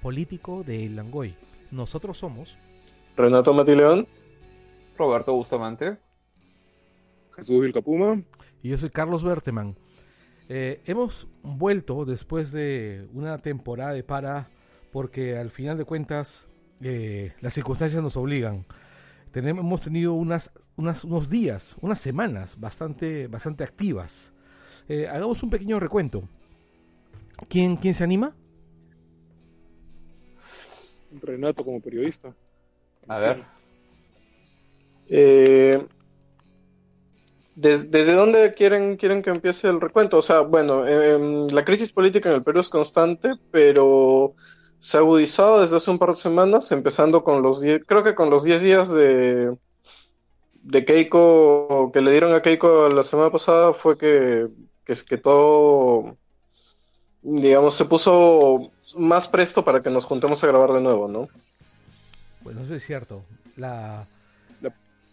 Político de Langoy. Nosotros somos Renato Matileón, Roberto Bustamante, Jesús Vilcapuma y yo soy Carlos Berteman. Eh, hemos vuelto después de una temporada de para porque al final de cuentas eh, las circunstancias nos obligan. Tenemos, hemos tenido unas, unas, unos días, unas semanas bastante, bastante activas. Eh, hagamos un pequeño recuento. ¿Quién, ¿Quién se anima? Renato como periodista. A ver. Eh, ¿Desde dónde quieren, quieren que empiece el recuento? O sea, bueno, em, la crisis política en el Perú es constante, pero se ha agudizado desde hace un par de semanas, empezando con los 10, creo que con los 10 días de, de Keiko, que le dieron a Keiko la semana pasada, fue que, que, que todo digamos, se puso más presto para que nos juntemos a grabar de nuevo, ¿no? Bueno, eso es cierto. La,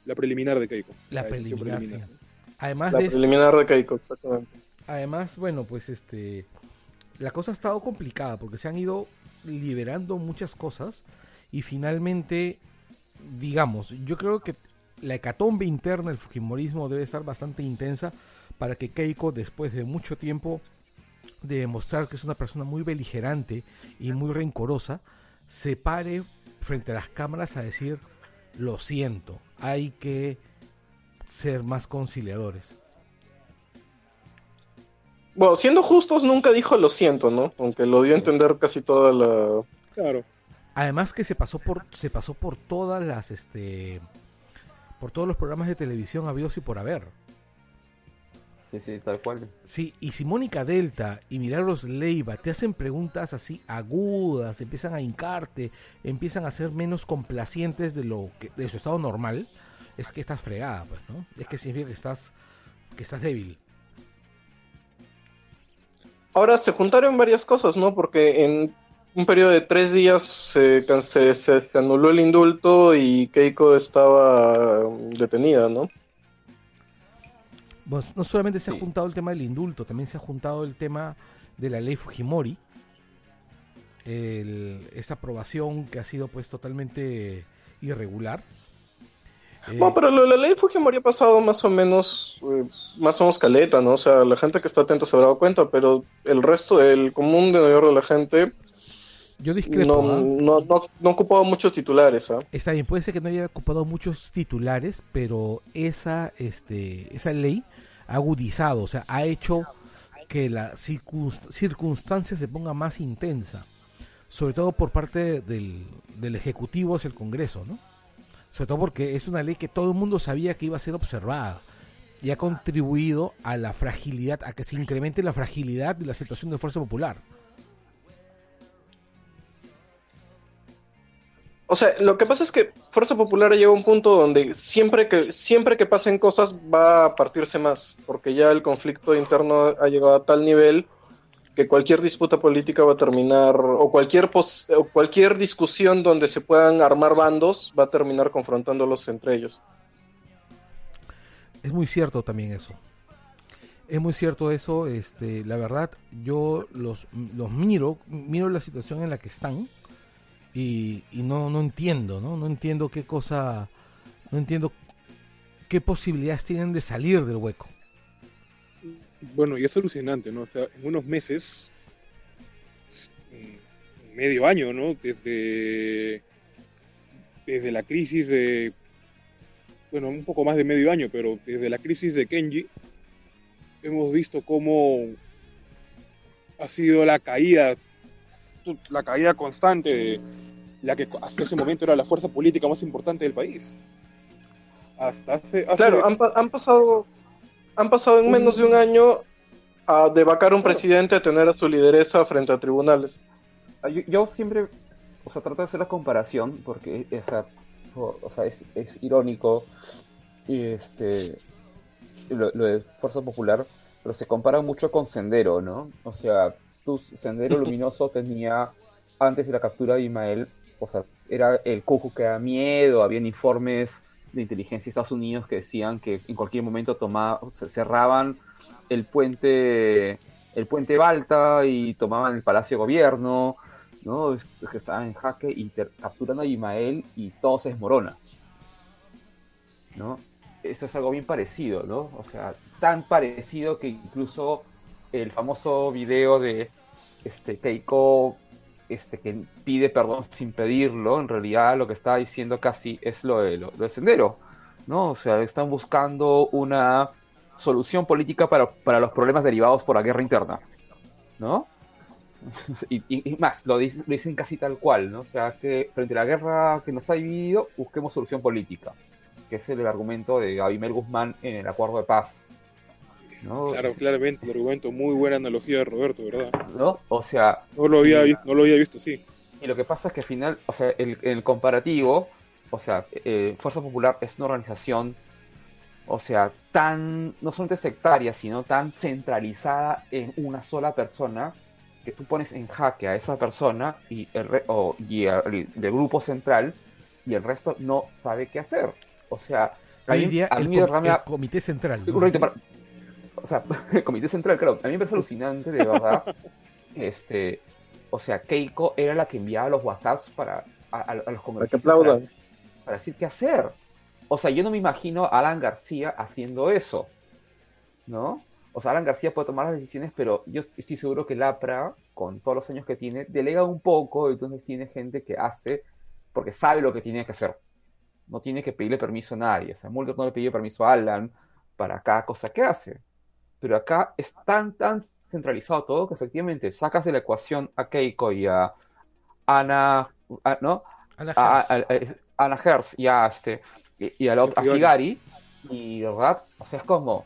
la, preliminar de Keiko. La, preliminar, Además la de preliminar de Keiko, exactamente. Además, bueno, pues este. La cosa ha estado complicada porque se han ido liberando muchas cosas y finalmente, digamos, yo creo que la hecatombe interna del Fujimorismo debe estar bastante intensa para que Keiko, después de mucho tiempo, de demostrar que es una persona muy beligerante y muy rencorosa, se pare frente a las cámaras a decir, lo siento, hay que ser más conciliadores. Bueno, siendo justos, nunca dijo lo siento, ¿no? Aunque lo dio a entender casi toda la... Claro. Además que se pasó por, se pasó por todas las, este, por todos los programas de televisión habidos y por haber. Sí, sí, tal cual. Sí, y si Mónica Delta y Milagros Leiva te hacen preguntas así agudas, empiezan a hincarte, empiezan a ser menos complacientes de lo que de su estado normal, es que estás fregada, pues, ¿no? Es que significa que estás que estás débil. Ahora se juntaron varias cosas, ¿no? Porque en un periodo de tres días se, se, se anuló el indulto y Keiko estaba detenida, ¿no? No solamente se ha juntado el tema del indulto, también se ha juntado el tema de la ley Fujimori, esa aprobación que ha sido pues totalmente irregular. No, pero la, ley Fujimori ha pasado más o menos, eh, más o menos caleta, ¿no? O sea, la gente que está atenta se habrá dado cuenta, pero el resto, el común de mayor de la gente, yo discrepo. No, ¿ah? no, no, ha ocupado muchos titulares. ¿ah? Está bien, puede ser que no haya ocupado muchos titulares, pero esa, este, esa ley agudizado, o sea, ha hecho que la circunstancia se ponga más intensa, sobre todo por parte del, del Ejecutivo hacia el Congreso, ¿no? Sobre todo porque es una ley que todo el mundo sabía que iba a ser observada y ha contribuido a la fragilidad, a que se incremente la fragilidad de la situación de Fuerza Popular. O sea, lo que pasa es que Fuerza Popular llega a un punto donde siempre que, siempre que pasen cosas va a partirse más, porque ya el conflicto interno ha llegado a tal nivel que cualquier disputa política va a terminar, o cualquier, o cualquier discusión donde se puedan armar bandos va a terminar confrontándolos entre ellos. Es muy cierto también eso. Es muy cierto eso, este, la verdad, yo los, los miro, miro la situación en la que están y, y no, no entiendo, ¿no? No entiendo qué cosa, no entiendo qué posibilidades tienen de salir del hueco. Bueno, y es alucinante, ¿no? O sea, en unos meses, medio año, ¿no? Desde, desde la crisis de, bueno, un poco más de medio año, pero desde la crisis de Kenji, hemos visto cómo ha sido la caída, la caída constante de la que hasta ese momento era la fuerza política más importante del país. Hasta hace, hace- Claro, han, pa- han pasado han pasado en menos de un año a de vacar un presidente a tener a su lideresa frente a tribunales. Ah, Yo, yo siempre, o sea, trato de hacer la comparación porque, o sea, o, o sea, es, es irónico y este lo, lo de Fuerza Popular, pero se compara mucho con Sendero, ¿no? O sea, tu Sendero Luminoso tenía, antes de la captura de Ismael, o sea, era el cujo que da miedo, habían informes de inteligencia de Estados Unidos que decían que en cualquier momento tomaba, cerraban el puente el puente Balta y tomaban el Palacio de Gobierno, ¿no? Que estaban en jaque y capturan a Ismael y todo se desmorona, ¿no? Eso es algo bien parecido, ¿no? O sea, tan parecido que incluso el famoso video de este Keiko este, que pide perdón sin pedirlo, en realidad lo que está diciendo casi es lo de, lo, lo de Sendero, ¿no? O sea, están buscando una solución política para, para los problemas derivados por la guerra interna, ¿no? Y más, lo dicen, lo dicen casi tal cual, ¿no? O sea, que frente a la guerra que nos ha dividido, busquemos solución política, que es el argumento de Abimel Guzmán en el acuerdo de paz, ¿no? Claro, claramente, el argumento, muy buena analogía de Roberto, ¿verdad? ¿no? O sea, No lo había, vi- no lo había visto así. Y lo que pasa es que al final, o sea, el, el comparativo, o sea, eh, Fuerza Popular es una organización, o sea, tan, no solamente sectaria, sino tan centralizada en una sola persona, que tú pones en jaque a esa persona y el, re- o- y el, grupo central, y el resto no sabe qué hacer. O sea, Hoy día a el, mí de com- verdad me el da- comité central. ¿no? un ratito para- O sea, el comité central, claro, a mí me parece alucinante, de verdad. este, o sea, Keiko era la que enviaba los WhatsApps para a, a- a los congresistas para, para decir qué hacer. O sea, yo no me imagino a Alan García haciendo eso, ¿no? O sea, Alan García puede tomar las decisiones, pero yo estoy seguro que Lapra, con todos los años que tiene, delega un poco, entonces tiene gente que hace porque sabe lo que tiene que hacer. No tiene que pedirle permiso a nadie. O sea, Mulder no le pidió permiso a Alan para cada cosa que hace. Pero acá es tan, tan centralizado todo que efectivamente sacas de la ecuación a Keiko y a Ana, a- ¿no? Ana A, Hertz. a- a- Ana Hertz y a este y, y a, la Figari y de verdad, o sea, es como.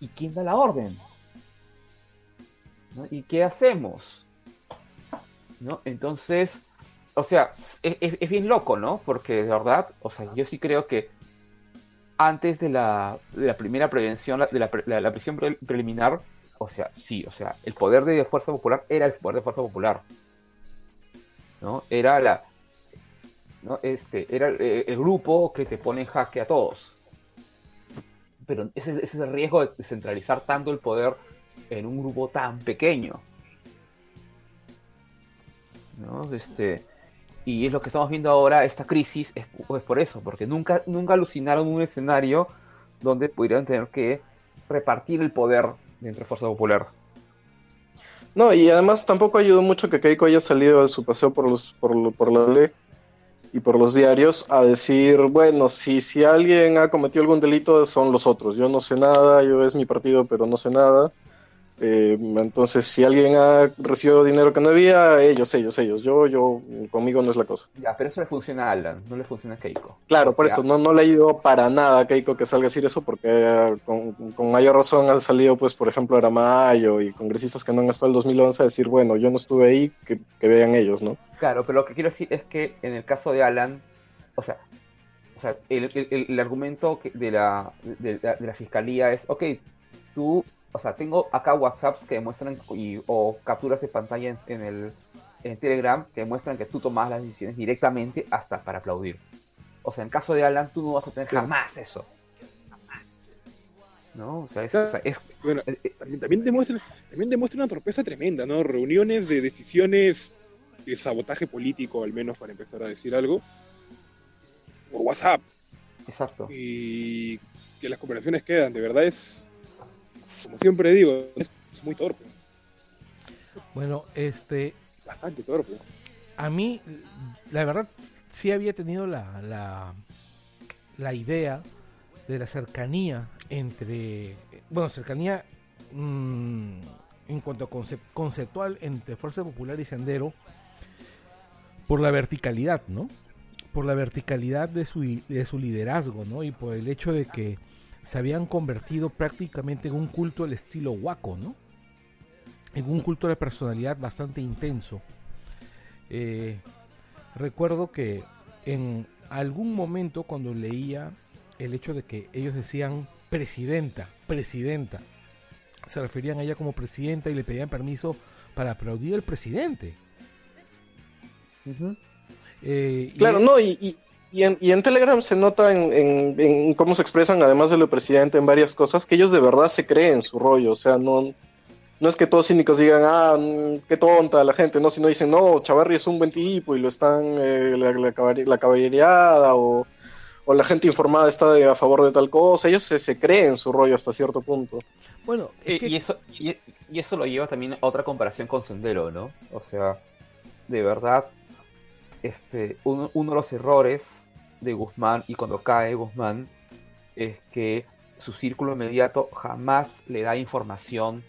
¿y quién da la orden? ¿No? ¿Y qué hacemos? ¿No? Entonces, o sea, es, es- es bien loco, ¿no? Porque de verdad, o sea, yo sí creo que antes de la, de la primera prevención, de la, la- prisión pre- preliminar, o sea, sí, o sea, el poder de Fuerza Popular era el poder de Fuerza Popular. ¿No? Era la. ¿no? Este, era el, el grupo que te pone en jaque a todos. Pero ese, ese es el riesgo de centralizar tanto el poder en un grupo tan pequeño. ¿No? Este, y es lo que estamos viendo ahora, esta crisis, es, es por eso, porque nunca, nunca alucinaron un escenario donde pudieran tener que repartir el poder dentro de Fuerza Popular. No, y además tampoco ayudó mucho que Keiko haya salido de su paseo por los por, por la ley y por los diarios a decir, bueno, si, si alguien ha cometido algún delito son los otros. Yo no sé nada, yo es mi partido, pero no sé nada. Eh, entonces, si alguien ha recibido dinero que no había, ellos, ellos, ellos. Yo, yo, conmigo no es la cosa. Ya, pero eso le funciona a Alan, no le funciona a Keiko. Claro, por Ya. eso no, no le ayudó para nada a Keiko que salga a decir eso, porque eh, con, con mayor razón han salido, pues, por ejemplo, Aramayo y congresistas que no han estado en el 2011 a decir, bueno, yo no estuve ahí, que, que vean ellos, ¿no? Claro, pero lo que quiero decir es que en el caso de Alan, o sea, o sea el, el- el- argumento de la, de, la- de la fiscalía es, ok, tú, o sea, tengo acá WhatsApps que demuestran, y, o capturas de pantalla en, en el en Telegram que demuestran que tú tomas las decisiones directamente hasta para aplaudir. O sea, en caso de Alan, tú no vas a tener jamás eso. ¿No? O sea, es, o sea, es- Bueno, eh, eh, también, también demuestra, también demuestra una torpeza tremenda, ¿no? Reuniones de decisiones de sabotaje político, al menos para empezar a decir algo, por WhatsApp. Exacto. Y que las conversaciones quedan, de verdad es, como siempre digo, es muy torpe. Bueno, este, Bastante torpe. a mí, la verdad, sí había tenido la, la, la idea de la cercanía entre, bueno, cercanía mm, en cuanto a concep- conceptual entre Fuerza Popular y Sendero por la verticalidad, ¿no? Por la verticalidad de su, de su liderazgo, ¿no? Y por el hecho de que se habían convertido prácticamente en un culto al estilo Waco, ¿no? En un culto de personalidad bastante intenso. Eh, recuerdo que en algún momento cuando leía el hecho de que ellos decían presidenta, presidenta, se referían a ella como presidenta y le pedían permiso para aplaudir al presidente. Eh, y- Claro, no, y, y, y en, y en Telegram se nota en, en- en cómo se expresan, además de lo presidente, en varias cosas, que ellos de verdad se creen su rollo, o sea, no, no es que todos cínicos digan, ah, mm, qué tonta la gente, no, sino dicen, no, Chavarri es un buen tipo y lo están, eh, la, la, caballería- la caballeriada o, o la gente informada está de- a favor de tal cosa, ellos se, se creen su rollo hasta cierto punto. Bueno, es Y, que- y eso, y, y eso lo lleva también a otra comparación con Sendero, ¿no? O sea, de verdad, este, uno, uno de los errores de Guzmán y cuando cae Guzmán es que su círculo inmediato jamás le da información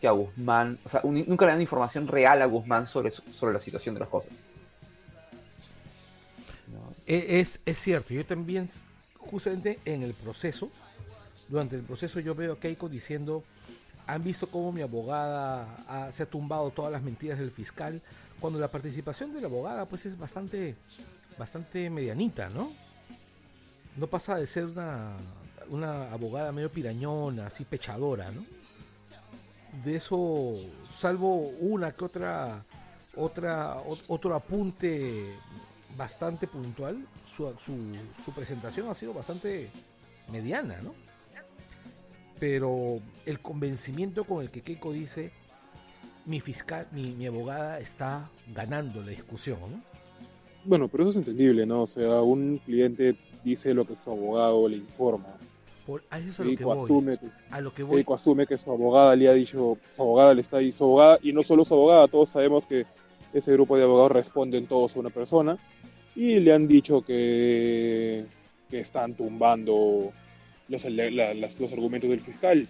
que a Guzmán, o sea, un- nunca le dan información real a Guzmán sobre, sobre la situación de las cosas. E- Es, es cierto, yo también, justamente en el proceso, durante el proceso yo veo a Keiko diciendo, han visto cómo mi abogada ha- se ha tumbado todas las mentiras del fiscal, cuando la participación de la abogada pues es bastante, bastante medianita, ¿no? No pasa de ser una, una abogada medio pirañona, así pechadora, ¿no? De eso, salvo una que otra, otra, ot- otro apunte bastante puntual, su, su, su presentación ha sido bastante mediana, ¿no? Pero el convencimiento con el que Keiko dice, mi fiscal, mi, mi abogada está ganando la discusión, ¿no? Bueno, pero eso es entendible, ¿no? O sea, un cliente dice lo que su abogado le informa. Por, a eso es a lo que Keiko voy. asume que A lo que voy. Keiko asume que su abogada le ha dicho, su abogada le está ahí, su abogada, y no solo su abogada, todos sabemos que ese grupo de abogados responden todos a una persona, y le han dicho que, que están tumbando los, la- las- los argumentos del fiscal.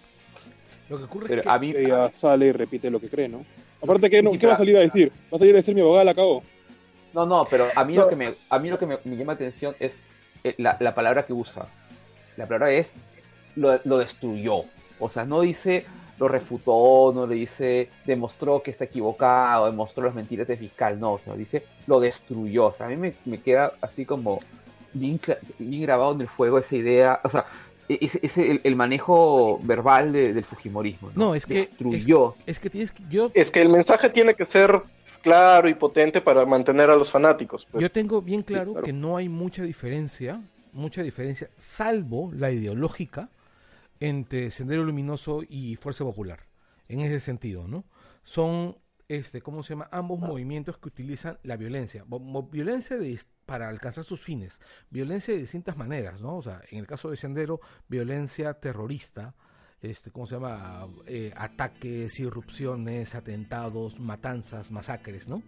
Lo que ocurre Pero es que a mí, Ella sale y repite lo que cree, ¿no? Aparte, ¿qué, no, ¿qué va a pero- salir a decir? ¿Va a salir a decir mi abogada la cagó? No, no, pero a mí No. lo que me, a mí lo que me, me llama la atención es eh, la, la palabra que usa. La palabra es lo, lo destruyó. O sea, no dice lo refutó, no le dice demostró que está equivocado, demostró las mentiras del fiscal, no, o sea, dice lo destruyó. O sea, a mí me, me queda así como bien, bien grabado en el fuego esa idea, o sea, e- ese- el, el manejo verbal de- del fujimorismo. No, es que- destruyó. es que tienes que- yo Es que el mensaje tiene que ser claro y potente para mantener a los fanáticos. pues. Yo tengo bien claro claro. que no hay mucha diferencia, mucha diferencia, salvo la ideológica, entre Sendero Luminoso y Fuerza Popular. En ese sentido, ¿no? Son, este, ¿cómo se llama? Ambos movimientos que utilizan la violencia. Violencia de para alcanzar sus fines. Violencia de distintas maneras, ¿no? O sea, en el caso de Sendero, violencia terrorista. Este, ¿cómo se llama? Eh, ataques, irrupciones, atentados, matanzas, masacres, ¿no?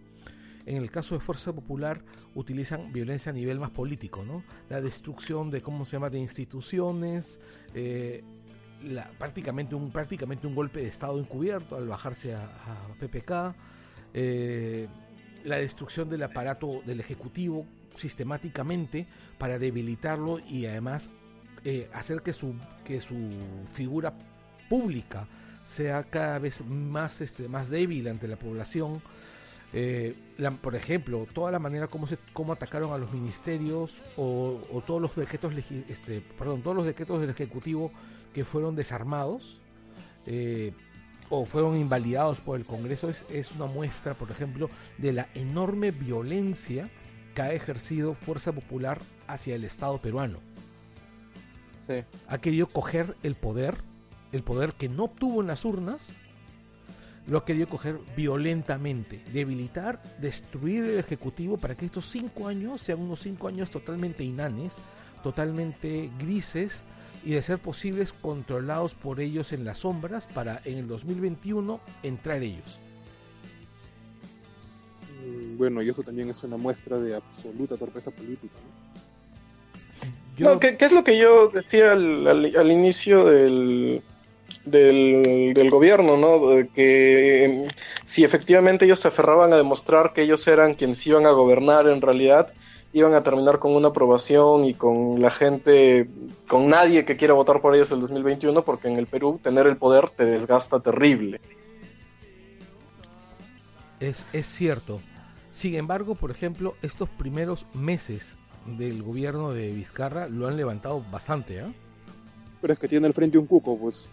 En el caso de Fuerza Popular utilizan violencia a nivel más político, ¿no? La destrucción de, ¿cómo se llama?, de instituciones, eh, la- prácticamente, un, prácticamente un golpe de Estado encubierto al bajarse a, PPK, eh, la destrucción del aparato del Ejecutivo sistemáticamente para debilitarlo y además eh, hacer que su, que su figura pública sea cada vez más, este, más débil ante la población. Eh, por ejemplo, toda la manera como se cómo atacaron a los ministerios o, o todos los decretos este, perdón, todos los decretos del ejecutivo que fueron desarmados eh, o fueron invalidados por el Congreso es, es una muestra, por ejemplo, de la enorme violencia que ha ejercido Fuerza Popular hacia el Estado peruano. Sí. Ha querido coger el poder, el poder que no obtuvo en las urnas, lo ha querido coger violentamente, debilitar, destruir el Ejecutivo para que estos cinco años sean unos cinco años totalmente inanes, totalmente grises y de ser posibles controlados por ellos en las sombras para en el 2021 entrar ellos. Mm, Bueno, y eso también es una muestra de absoluta torpeza política. ¿no? Yo, No, ¿qué, qué es lo que yo decía al, al- al inicio del, del, del gobierno, ¿no? De que em, si efectivamente ellos se aferraban a demostrar que ellos eran quienes iban a gobernar en realidad, iban a terminar con una aprobación y con la gente, con nadie que quiera votar por ellos el 2021, porque en el Perú tener el poder te desgasta terrible. Es, es cierto. Sin embargo, por ejemplo, estos primeros meses del gobierno de Vizcarra lo han levantado bastante, ¿ah? Pero es que tiene al frente un cuco, pues.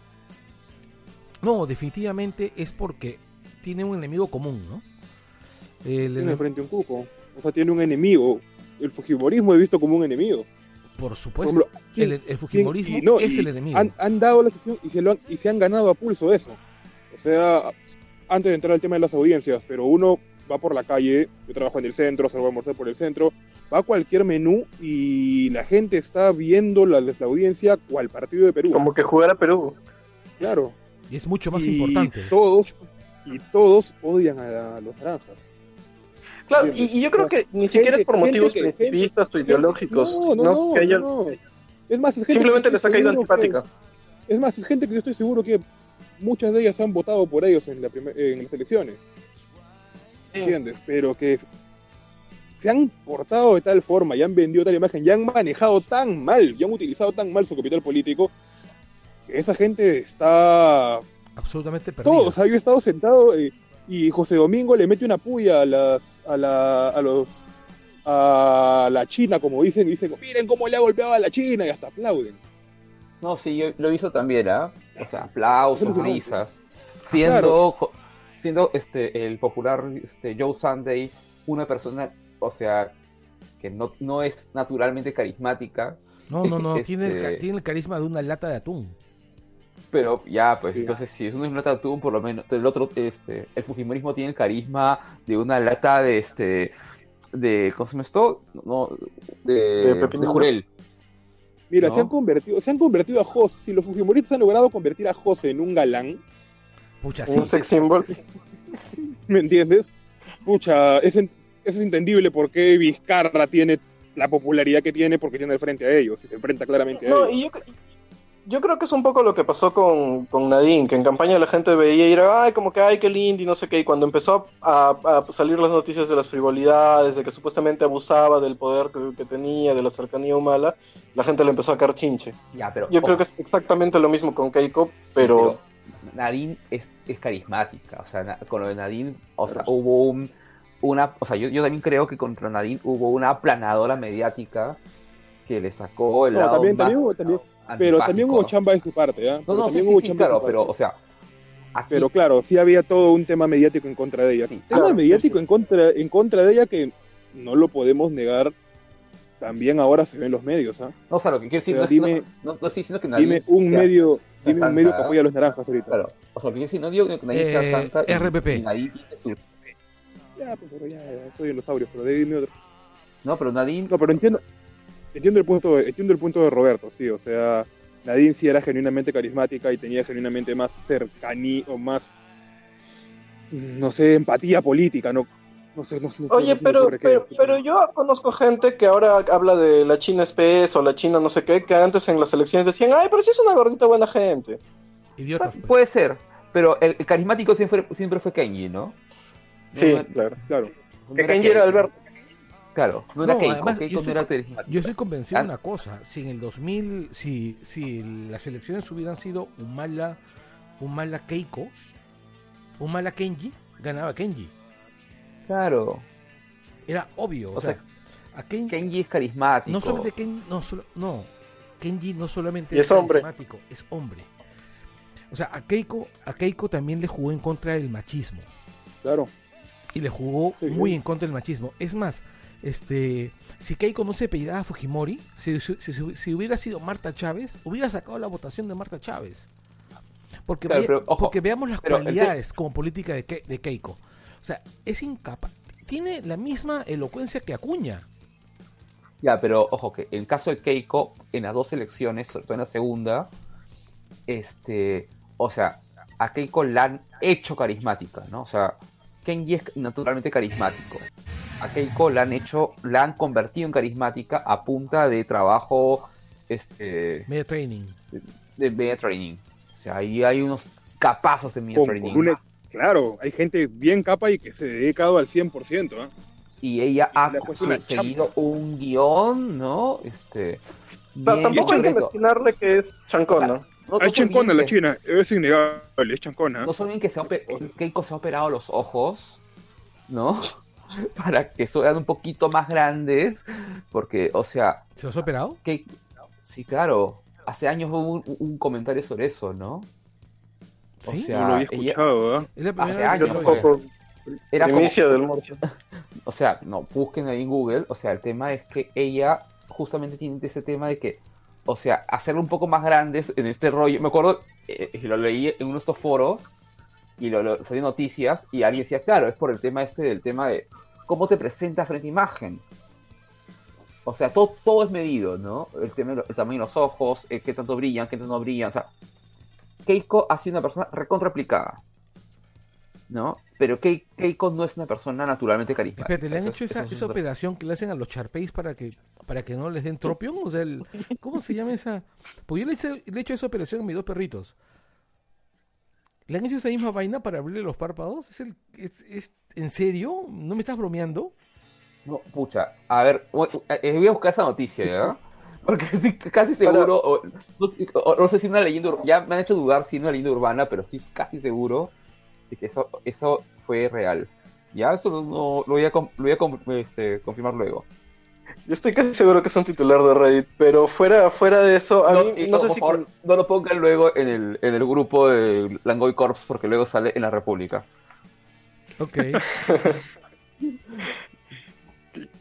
No, definitivamente es porque tiene un enemigo común, ¿no? El Tiene ene- al frente un cuco. O sea, tiene un enemigo. El fujimorismo he visto como un enemigo. por Por supuesto, ejemplo, ¿quién- el, el fujimorismo y no, es y el enemigo. Han, han dado la sesión y se, lo han, y se han ganado a pulso eso. O sea, antes de entrar al tema de las audiencias, pero uno va por la calle, yo trabajo en el centro, salgo a almorzar por el centro, va a cualquier menú y la gente está viendo la, la audiencia cual partido de Perú. Como que jugar a Perú. Claro. Y es mucho más y importante. Todos, y todos odian a, los naranjas. Claro, y, yo creo que ni siquiera es por motivos principistas o ideológicos, No, no, ¿no? no, Que haya- no. Es más, es gente simplemente que les ha caído que- antipática. Es más, es gente que yo estoy seguro que muchas de ellas han votado por ellos en, la primer- en las elecciones, ¿entiendes? Pero que se han portado de tal forma y han vendido tal imagen, y han manejado tan mal, y han utilizado tan mal su capital político, que esa gente está... Absolutamente perdido. Todo, o sea, yo he estado sentado eh, y José Domingo le mete una puya a las a la a los a la China, como dicen, y dicen, miren cómo le ha golpeado a la China y hasta aplauden. No, sí, yo lo visto también, ¿ah? O sea, aplausos, risas. Siendo, siendo este, el popular este, Joe Sunday una persona, o sea, que no, no es naturalmente carismática, No, no, no, Este- tiene, el, ca- tiene el carisma de una lata de atún. Pero ya, pues, Sí. entonces si es una lata de atún, por lo menos, el otro, este, el Fujimorismo tiene el carisma de una lata de, este, de, ¿cómo se llama esto? No, de, De de, jurel. Mira, ¿No? se han convertido, se han convertido a José, si los Fujimoristas han logrado convertir a José en un galán, Pucha, sí. Un sex symbol. ¿me entiendes? Pucha, es, es entendible por qué Vizcarra tiene la popularidad que tiene porque tiene al frente a ellos y se enfrenta claramente a No, ellos. y yo, yo creo que es un poco lo que pasó con, con Nadine, que en campaña la gente veía y era, ay, como que, ay, qué lindo y no sé qué, y cuando empezó a, a salir las noticias de las frivolidades, de que supuestamente abusaba del poder que, que tenía, de la cercanía humana, la gente le empezó a caer chinche. Ya, pero, Yo creo que es exactamente lo mismo con Keiko, pero... Nadine es, es carismática, o sea, con lo de Nadine, o sea, hubo un, una, o sea, yo, yo también creo que contra Nadine hubo una aplanadora mediática que le sacó el No, lado también- más también hubo- también- Pero también hubo antipático. chamba de su parte, ¿ah? No, no, sí, también sí, hubo sí, chamba claro, pero, o sea, aquí, Pero claro, sí había todo un tema mediático en contra de ella. Sí, tema claro, mediático sí, sí. En, contra, en contra de ella que no lo podemos negar. También ahora se ve en los medios, ¿ah? no, o sea, lo que quiero decir, Pero no, dime- no, no- no estoy diciendo que Nadine Dime un sea- medio, sea dime un medio que apoya a los naranjas ahorita. Claro, o sea, lo que quiero decir, no digo que Nadine sea Eh, santa, y- RPP. y Ya, pues, pero ya, ya, soy dinosaurios, pero dime otro. no, pero Nadine, No, pero entiendo, entiendo el punto, de- entiendo el punto de Roberto, sí, o sea, Nadine sí era genuinamente carismática y tenía genuinamente más cercanía o más, no sé, empatía política, no, no sé, no, no Oye, pero, pero, yo conozco gente que ahora habla de la China espesa o la China no sé qué, que antes en las elecciones decían, ay, pero sí es una gordita buena gente. Idiotas. pues. puede ser, pero el, el carismático siempre, siempre fue Kenji, ¿no? Sí, No, claro. Claro. Que Kenji era. Alberto. Claro, no era No, Keiko, además, Keiko yo no estoy- era. Yo estoy convencido Ah. de una cosa. Si en el 2000, si, si las elecciones hubieran sido Humala, Humala Keiko, Humala Kenji, ganaba Kenji. Claro, Era obvio. O, O sea, sea, a Ken- Kenji es carismático. no solamente Kenji, no, solo, no. Kenji no solamente es hombre. carismático, es hombre. O sea, a Keiko, a Keiko también le jugó en contra del machismo. Claro. y le jugó Sí, muy sí. en contra del machismo. Es más, este, si Keiko no se apellidaba Fujimori, si, si- si- si hubiera sido Marta Chávez, hubiera sacado la votación de Marta Chávez. Porque, Claro, ve- pero, ojo, porque veamos las pero el te- cualidades como política de, Ke- de Keiko. O sea, es incapaz. Tiene la misma elocuencia que Acuña. Ya, pero ojo que el caso de Keiko, en las dos elecciones, sobre todo en la segunda, este, o sea, a Keiko la han hecho carismática, ¿no? O sea, Kenji es naturalmente carismático. A Keiko la han hecho, la han convertido en carismática a punta de trabajo, este, Media training. de media training. O sea, ahí hay unos capazos de media Con- training. con una- claro, hay gente bien capa y que se ha dedicado al 100%. ¿ah? Y ella ha Le ha puesto una seguido un guion, ¿no? Este. O sea, bien tampoco hay que mencionarle que es chancona. No- no Hay son chancona la que- China, es innegable, es chancona. No son bien que se ha Keiko se ha operado los ojos, ¿no? Para que sean un poquito más grandes, porque, o sea, ¿Se los ha operado? Sí, claro, hace años hubo un, un comentario sobre eso, ¿no? O Sí. sea, no lo había ella- escuchado, ¿ah? Es la primera hace vez que Yo años. Era como- del Morcio. o sea, no, busquen ahí en Google, o sea, el tema es que ella justamente tiene ese tema de que, o sea, hacerlo un poco más grandes en este rollo, me acuerdo, eh, eh, lo leí en uno de estos foros y lo, lo- salió noticias y alguien decía, claro, es por el tema este del tema de cómo te presentas frente a imagen. O sea, todo, todo es medido, ¿no? El, tema, el tamaño de los ojos, eh, qué tanto brillan, qué tanto no brillan, o sea, Keiko ha sido una persona recontraplicada. ¿No? Pero Kei- Keiko no es una persona naturalmente carismática. Espérate, ¿le han hecho es- esa, operación que le hacen a los Sharpeis para que para que no les den tropión? O sea, el- ¿cómo se llama esa? Pues yo le, hice- le he hecho esa operación a mis dos perritos. ¿Le han hecho esa misma vaina para abrirle los párpados? ¿Es, el, es, es- ¿En serio? ¿No me estás bromeando? No, pucha, a ver, voy eh, a buscar esa noticia, ¿ya? Porque estoy casi seguro, o, no, o- no sé si una leyenda, ur- ya me han hecho dudar si es una leyenda urbana, pero estoy casi seguro de que eso, eso fue real. Ya, eso no, lo voy a, lo voy a este, confirmar luego. Yo estoy casi seguro que es un titular de Reddit, pero fuera, fuera de eso, a No, mí sí, no no, sé por si... favor, no lo pongan luego en el, en el grupo de Langoy Corps, porque luego sale en la República. Ok.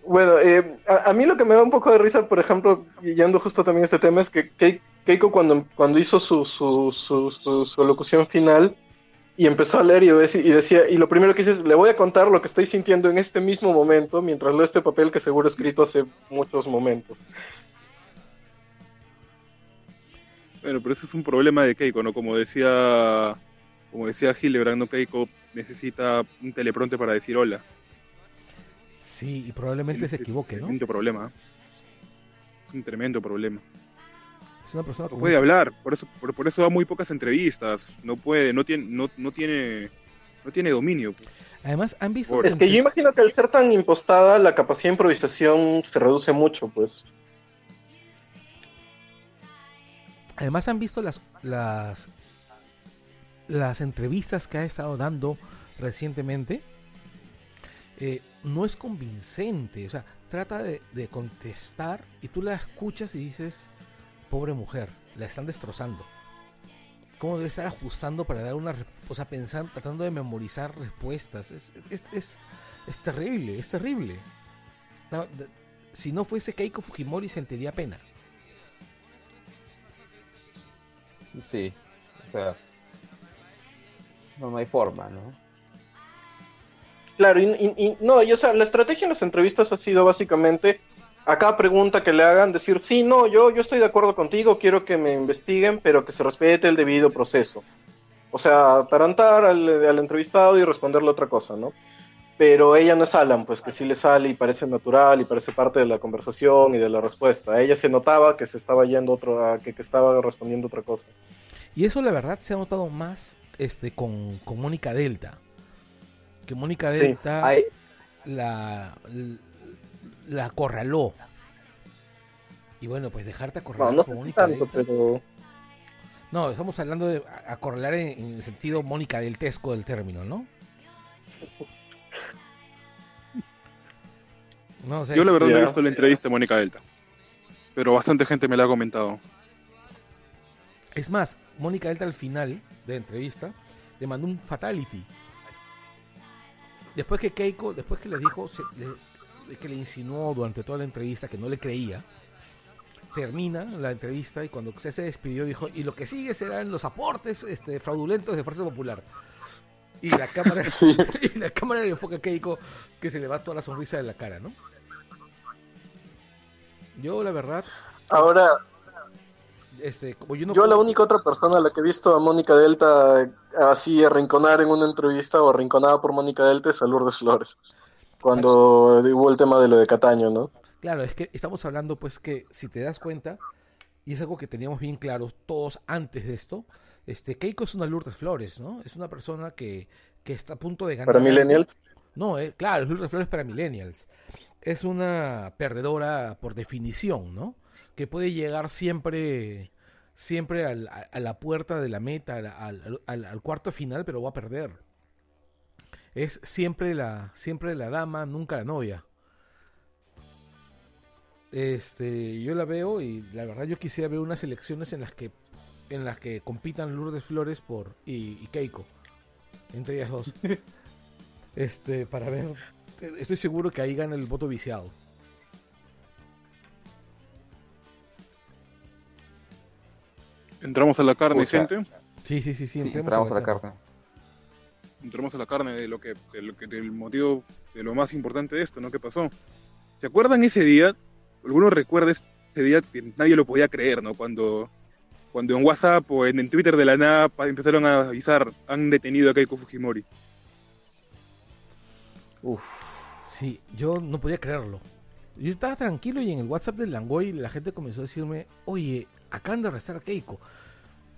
Bueno, eh, a, a mí lo que me da un poco de risa, por ejemplo, yendo justo también a este tema, es que Kei- Keiko cuando, cuando hizo su, su, su, su, su locución final y empezó a leer y, dec- y decía, y lo primero que dice es, le voy a contar lo que estoy sintiendo en este mismo momento, mientras leo este papel que seguro he escrito hace muchos momentos. Bueno, pero ese es un problema de Keiko, ¿no? Como decía, como decía Hildebrand, ¿no? Keiko necesita un teleprompter para decir hola. Sí, y probablemente se equivoque, ¿no? Tremendo problema. Es un tremendo problema. Es una persona puede hablar, por eso, por, por eso da muy pocas entrevistas. No puede, no tiene, no, no tiene, no tiene dominio. pues. Además, ¿han visto? Por- Es que yo imagino que al ser tan impostada, la capacidad de improvisación se reduce mucho, pues. Además han visto las las las entrevistas que ha estado dando recientemente. Eh, no es convincente, o sea, trata de, de contestar y tú la escuchas y dices, pobre mujer, la están destrozando. ¿Cómo debe estar ajustando para dar una, re- o sea, pensando, tratando de memorizar respuestas? Es, es, es, es terrible, es terrible. No, si no fuese Keiko Fujimori sentiría pena. Sí, o sea, no, no hay forma, ¿no? Claro, y, y- y- no, y, o sea, la estrategia en las entrevistas ha sido básicamente a cada pregunta que le hagan decir, sí, no, yo, yo estoy de acuerdo contigo, quiero que me investiguen, pero que se respete el debido proceso. O sea, atarantar al, al entrevistado y responderle otra cosa, ¿no? Pero ella no es Alan, pues que sí le sale y parece natural y parece parte de la conversación y de la respuesta. A ella se notaba que se estaba yendo otro, que, que estaba respondiendo otra cosa. Y eso la verdad se ha notado más este con, con Mónica Delta. Que Mónica. Delta la acorraló. Y bueno, pues dejarte acorralar no si Mónica tanto, Delta. pero... No, estamos hablando de a- acorralar en, en el sentido Mónica Deltesco del término, ¿no? No, o sea, Yo la verdad no he visto la entrevista de Mónica Delta. Pero bastante gente me la ha comentado. Es más, Mónica Delta al final de la entrevista le mandó un fatality. Después que Keiko, después que le dijo, se- le- que le insinuó durante toda la entrevista que no le creía, termina la entrevista y cuando se, se despidió dijo, y lo que sigue serán los aportes este, fraudulentos de Fuerza Popular. Y la cámara, Sí. y la cámara le enfoca a Keiko que se le va toda la sonrisa de la cara, ¿no? Yo, la verdad, Ahora, este, como yo no yo la puedo- única otra persona a la que he visto a Mónica Delta así arrinconar en una entrevista o arrinconada por Mónica Delta es a Lourdes Flores. Cuando hubo el tema de lo de Cataño, ¿no? Claro, es que estamos hablando pues que si te das cuenta, y es algo que teníamos bien claro todos antes de esto, este Keiko es una Lourdes Flores, ¿no? Es una persona que, que está a punto de ganar. Para. Millennials. No, eh, claro, es Lourdes Flores para Millennials. Es una perdedora por definición, ¿no? Que puede llegar siempre siempre al- a, a la puerta de la meta, al, al- al- al cuarto final, pero va a perder. Es siempre la, siempre la dama, nunca la novia. Este, yo la veo y la verdad yo quisiera ver unas elecciones en las que en las que compitan Lourdes Flores por y, y Keiko entre ellas dos. Este, para ver, estoy seguro que ahí gana el voto viciado. Entramos a la carne, Pucha. gente. Sí, sí, sí, sí. Entramos a la carne. Entramos a la carne de lo que, de lo que del motivo de lo más importante de esto, ¿no? ¿Qué pasó? ¿Se acuerdan ese día? Algunos recuerdan ese día que nadie lo podía creer, ¿no? Cuando, cuando en WhatsApp o en, en Twitter de la nada empezaron a avisar, han detenido a Keiko Fujimori. Uf, Sí, yo no podía creerlo. Yo estaba tranquilo y en el WhatsApp del Langoy la gente comenzó a decirme, oye, acaban de arrestar a Keiko.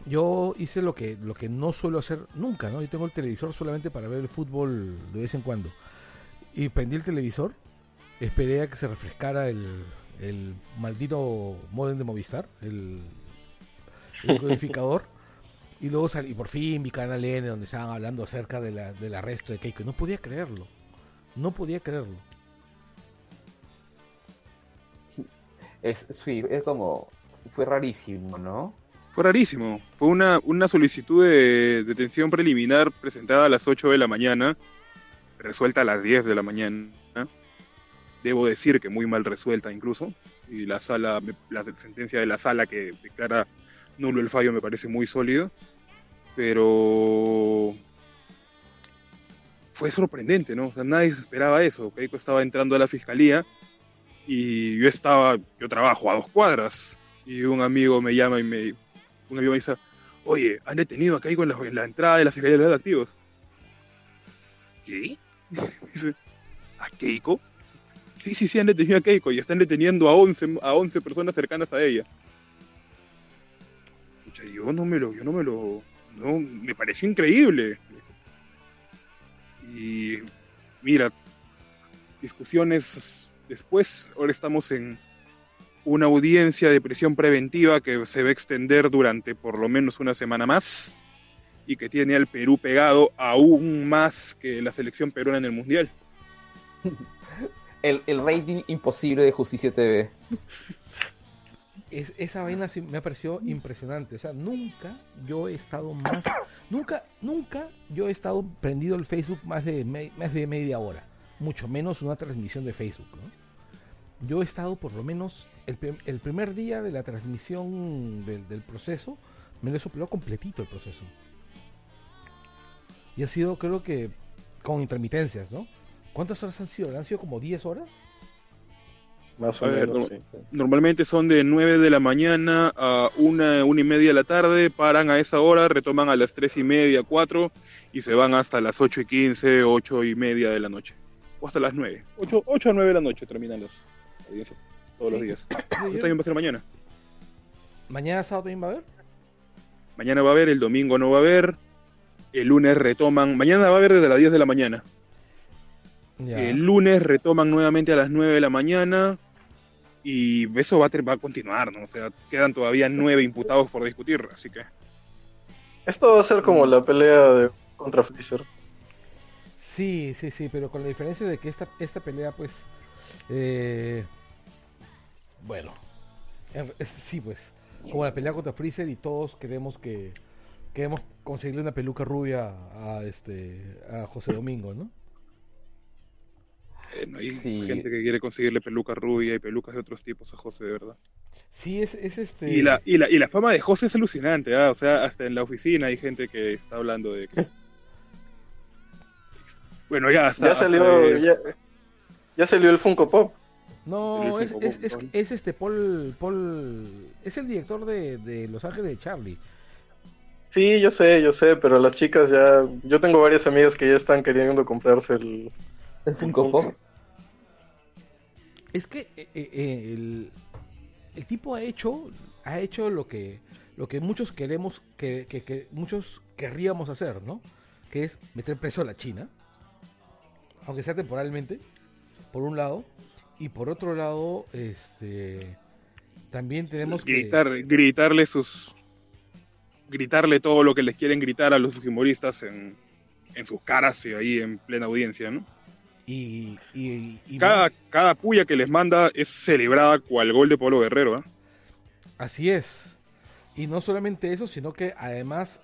Yo hice lo que, lo que no suelo hacer nunca, ¿no? Yo tengo el televisor solamente para ver el fútbol de vez en cuando. Y prendí el televisor, esperé a que se refrescara el, el maldito modem de Movistar, el, el codificador. Y luego salí, por fin vi Canal N donde estaban hablando acerca de la, del arresto de Keiko. No podía creerlo. No podía creerlo. es, sí, es como, fue rarísimo, ¿no? Fue rarísimo. Fue una, una solicitud de detención preliminar presentada a las 8 de la mañana, resuelta a las 10 de la mañana. Debo decir que muy mal resuelta incluso. Y la sala, la sentencia de la sala que declara nulo el fallo me parece muy sólido. Pero fue sorprendente, ¿no? O sea, nadie esperaba eso. Keiko estaba entrando a la fiscalía y yo estaba, yo trabajo a dos cuadras y un amigo me llama y me, un amigo me dice, oye, han detenido a Keiko en la, en la entrada de la Fiscalía de los Activos. ¿Qué? Dice, ¿a Keiko? Sí, sí, sí, han detenido a Keiko y están deteniendo a 11, a 11 personas cercanas a ella. Yo no me lo, yo no me lo, no, me pareció increíble. Y mira, discusiones después, ahora estamos en una audiencia de prisión preventiva que se va a extender durante por lo menos una semana más y que tiene al Perú pegado aún más que la selección peruana en el Mundial. El, el rating imposible de Justicia TV. Es, esa vaina sí me pareció impresionante. O sea, nunca yo he estado más. Nunca, nunca yo he estado prendido el Facebook más de, me- más de media hora. Mucho menos una transmisión de Facebook, ¿no? Yo he estado por lo menos el, el primer día de la transmisión del, del proceso, me lo he soplado completito el proceso. Y ha sido, creo que, con intermitencias, ¿no? ¿Cuántas horas han sido? ¿Han sido como 10 horas? Más o A ver, menos, no. sí. Normalmente son de 9 de la mañana a 1, una y media de la tarde, paran a esa hora, retoman a las 3 y media, 4 y se van hasta las 8 y 15, 8 y media de la noche. O hasta las 9. 8, 8 a 9 de la noche terminan las audiencias todos Sí. los días. También va a ser mañana. ¿Mañana sábado también va a haber? Mañana va a haber, el domingo no va a haber. El lunes retoman. Mañana va a haber desde las 10 de la mañana. Ya. El lunes retoman nuevamente a las 9 de la mañana. Y eso va a, ter- va a continuar, ¿no? O sea, quedan todavía nueve imputados por discutir. Así que. Esto va a ser como la pelea de contra Freezer. Sí, sí, sí, pero con la diferencia de que esta, esta pelea, pues, eh, bueno, en- sí, pues, como la pelea contra Freezer y todos queremos que queremos conseguirle una peluca rubia a este a José Domingo, ¿no? eh, no hay Sí. gente que quiere conseguirle peluca rubia y pelucas de otros tipos a José, de verdad. Sí, es, es este... Y la, y, la, y la fama de José es alucinante, ¿ah? o sea, hasta en la oficina hay gente que está hablando de que... Bueno, ya, hasta, Ya salió, hasta de- ya, ya salió el Funko Pop. No, es, es, es, es este Paul, Paul... Es el director de, de Los Ángeles de Charlie. Sí, yo sé, yo sé, pero las chicas ya... Yo tengo varias amigas que ya están queriendo comprarse el... El Funko Pop. Es que eh, eh, eh, el, el tipo ha hecho, ha hecho lo que, lo que muchos queremos, que, que- que muchos querríamos hacer, ¿no? Que es meter preso a la China, aunque sea temporalmente, por un lado, y por otro lado, este, también tenemos que gritar, gritarle sus gritarle todo lo que les quieren gritar a los fujimoristas en, en sus caras y ahí en plena audiencia, ¿no? y, y- y Cada, más- cada puya que les manda es celebrada cual gol de Pablo Guerrero, ¿ah? Así es. Y no solamente eso, sino que además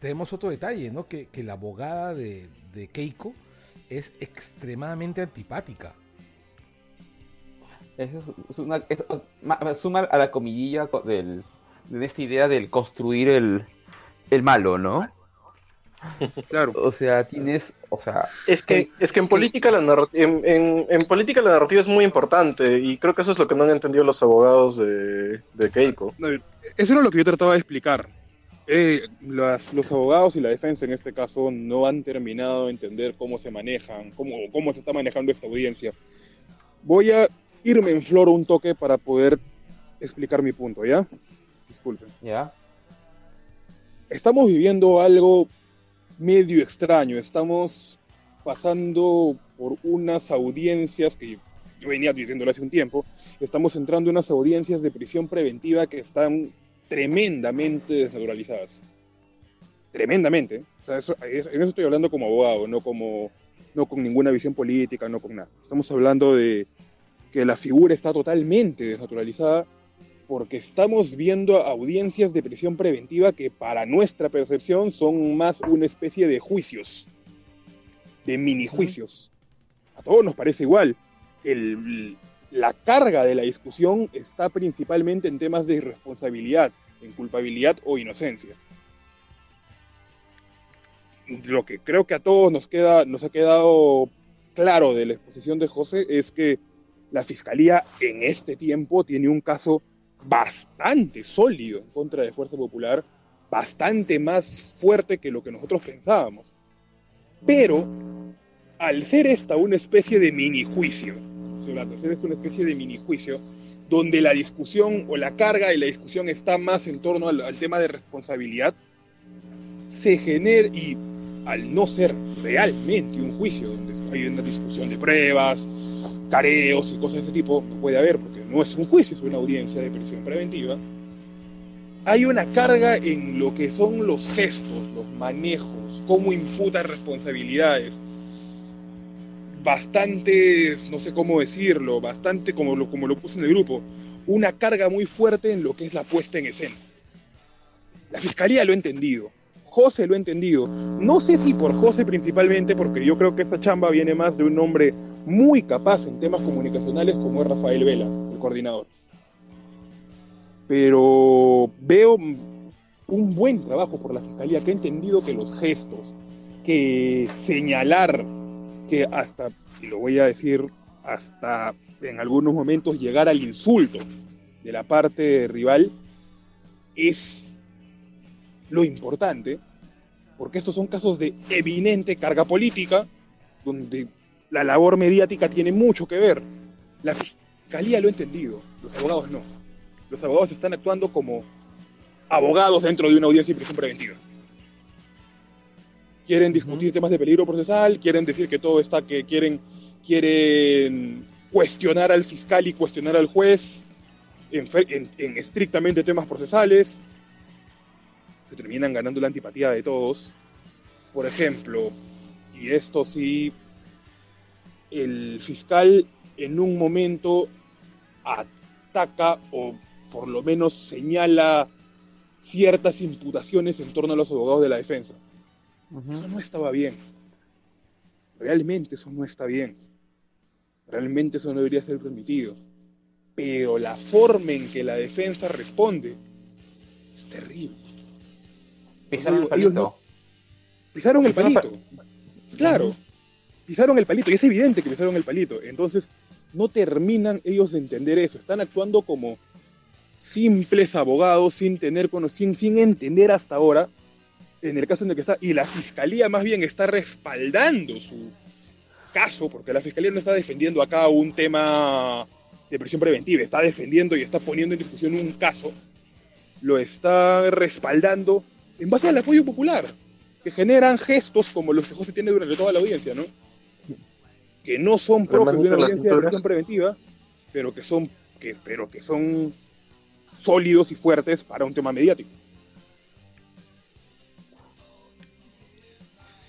tenemos otro detalle, ¿no? Que, que la abogada de, de Keiko es extremadamente antipática. Eso es, una, es- suma a la comidilla co- del, de esta idea del construir el, el malo, ¿no? Claro. O sea, tienes, o sea, Es que, es que en política la narra- en, en- en política la narrativa es muy importante y creo que eso es lo que no han entendido los abogados de, de Keiko. Eso era lo que yo trataba de explicar. Eh, las- los abogados y la defensa en este caso no han terminado de entender cómo se manejan, cómo, cómo se está manejando esta audiencia. Voy a irme en flor un toque para poder explicar mi punto, ¿ya? Disculpen. ¿ya? Estamos viviendo algo medio extraño. Estamos pasando por unas audiencias que yo venía diciéndolo hace un tiempo. Estamos entrando en unas audiencias de prisión preventiva que están tremendamente desnaturalizadas. Tremendamente. O sea, eso- en eso estoy hablando como abogado, no como no con ninguna visión política, no con nada. Estamos hablando de que la figura está totalmente desnaturalizada porque estamos viendo audiencias de prisión preventiva que para nuestra percepción son más una especie de juicios, de mini juicios. A todos nos parece igual. El- la carga de la discusión está principalmente en temas de irresponsabilidad, en culpabilidad o inocencia. Lo que creo que a todos nos, queda, nos ha quedado claro de la exposición de José es que la fiscalía en este tiempo tiene un caso bastante sólido en contra de Fuerza Popular, bastante más fuerte que lo que nosotros pensábamos. Pero, al ser esta una especie de mini juicio, al ser esta una especie de mini juicio, donde la discusión o la carga de la discusión está más en torno al, al tema de responsabilidad, se genera, y al no ser realmente un juicio, donde hay una discusión de pruebas, careos y cosas de ese tipo, no puede haber, porque no es un juicio, es una audiencia de prisión preventiva, hay una carga en lo que son los gestos, los manejos, cómo imputa responsabilidades, bastante, no sé cómo decirlo, bastante como lo, como lo puse en el grupo, una carga muy fuerte en lo que es la puesta en escena. La fiscalía lo ha entendido, José lo ha entendido, no sé si por José principalmente, porque yo creo que esa chamba viene más de un hombre muy capaz en temas comunicacionales como es Rafael Vela, el coordinador. Pero veo un buen trabajo por la fiscalía que ha entendido que los gestos, que señalar, que hasta, y lo voy a decir, hasta en algunos momentos llegar al insulto de la parte rival, es lo importante, porque estos son casos de evidente carga política, donde la labor mediática tiene mucho que ver. La fiscalía lo ha entendido, los abogados no. Los abogados están actuando como abogados dentro de una audiencia de prisión preventiva. Quieren discutir temas de peligro procesal, quieren decir que todo está, que quieren, quieren cuestionar al fiscal y cuestionar al juez en, en estrictamente temas procesales. Se terminan ganando la antipatía de todos. Por ejemplo, y esto sí, el fiscal en un momento ataca o por lo menos señala ciertas imputaciones en torno a los abogados de la defensa. Eso no estaba bien. Realmente eso no está bien. Realmente eso no debería ser permitido. pero la forma en que la defensa responde es terrible. Pisaron el palito. no- Pisaron el Pisaron el palito. Claro, pisaron el palito y es evidente que pisaron el palito. Entonces, no terminan ellos de entender eso. Están actuando como simples abogados sin tener sin, sin entender hasta ahora en el caso en el que está. Y la fiscalía más bien está respaldando su caso, porque la fiscalía no está defendiendo acá un tema de prisión preventiva, está defendiendo y está poniendo en discusión un caso. Lo está respaldando en base al apoyo popular que generan gestos como los que José tiene durante toda la audiencia, ¿no? Que no son propios de una audiencia de prisión preventiva, pero que son, que, pero que son sólidos y fuertes para un tema mediático.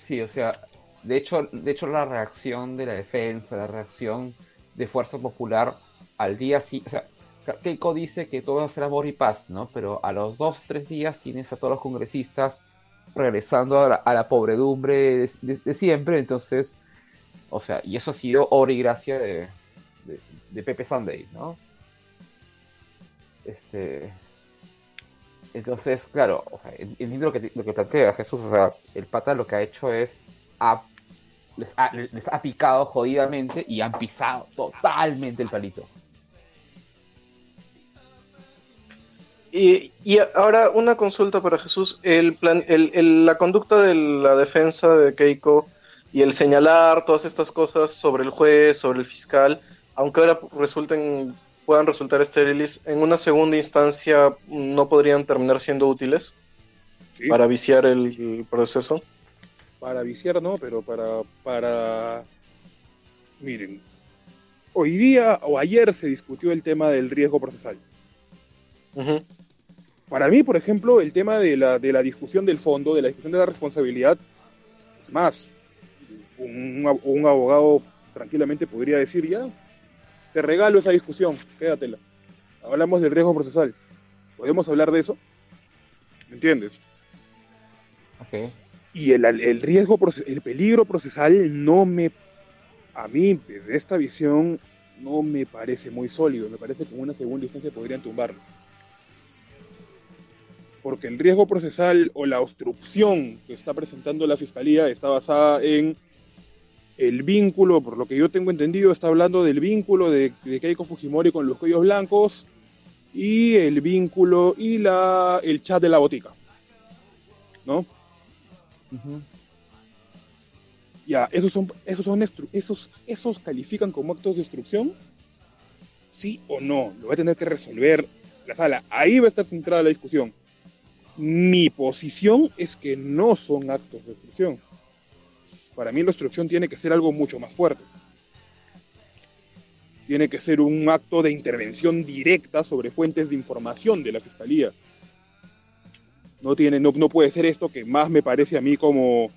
Sí, o sea, de hecho, de hecho la reacción de la defensa, la reacción de Fuerza Popular al día sí, o sea, Keiko dice que todo será amor y paz, ¿no? Pero a los dos, tres días tienes a todos los congresistas regresando a la, a la pobredumbre de, de- de siempre, entonces, o sea, y eso ha sido obra y gracia de, de, Pepe Sunday, ¿no? Este, entonces, claro, o sea, en- entiendo lo que, lo que plantea Jesús, o sea, el pata lo que ha hecho es, ha- les, ha, les ha picado jodidamente y han pisado totalmente el palito. Y, y ahora una consulta para Jesús. El plan, el, el- la conducta de la defensa de Keiko y el señalar todas estas cosas sobre el juez, sobre el fiscal, aunque ahora resulten puedan resultar estériles, en una segunda instancia no podrían terminar siendo útiles ¿sí? para viciar el, el proceso. para viciar, no, pero para, para... Miren, hoy día o ayer se discutió el tema del riesgo procesal. Para mí, por ejemplo, el tema de la, de la discusión del fondo, de la discusión de la responsabilidad, es más, un, un abogado tranquilamente podría decir, ya, te regalo esa discusión, quédatela. Hablamos del riesgo procesal. ¿Podemos hablar de eso? ¿Me entiendes? Ok. Y el, el riesgo, el peligro procesal no me, a mí, desde esta visión, no me parece muy sólido. Me parece que en una segunda instancia podrían tumbarlo. Porque el riesgo procesal o la obstrucción que está presentando la fiscalía está basada en el vínculo, por lo que yo tengo entendido, está hablando del vínculo de, de Keiko Fujimori con los cuellos blancos y el vínculo y la, el chat de la botica. ¿No? Ya, esos son, esos son esos, esos califican como actos de destrucción, sí o no, lo va a tener que resolver la sala. Ahí va a estar centrada la discusión. Mi posición es que no son actos de destrucción. Para mí la obstrucción tiene que ser algo mucho más fuerte. Tiene que ser un acto de intervención directa sobre fuentes de información de la fiscalía. No tiene, no, no puede ser esto que más me parece a mí como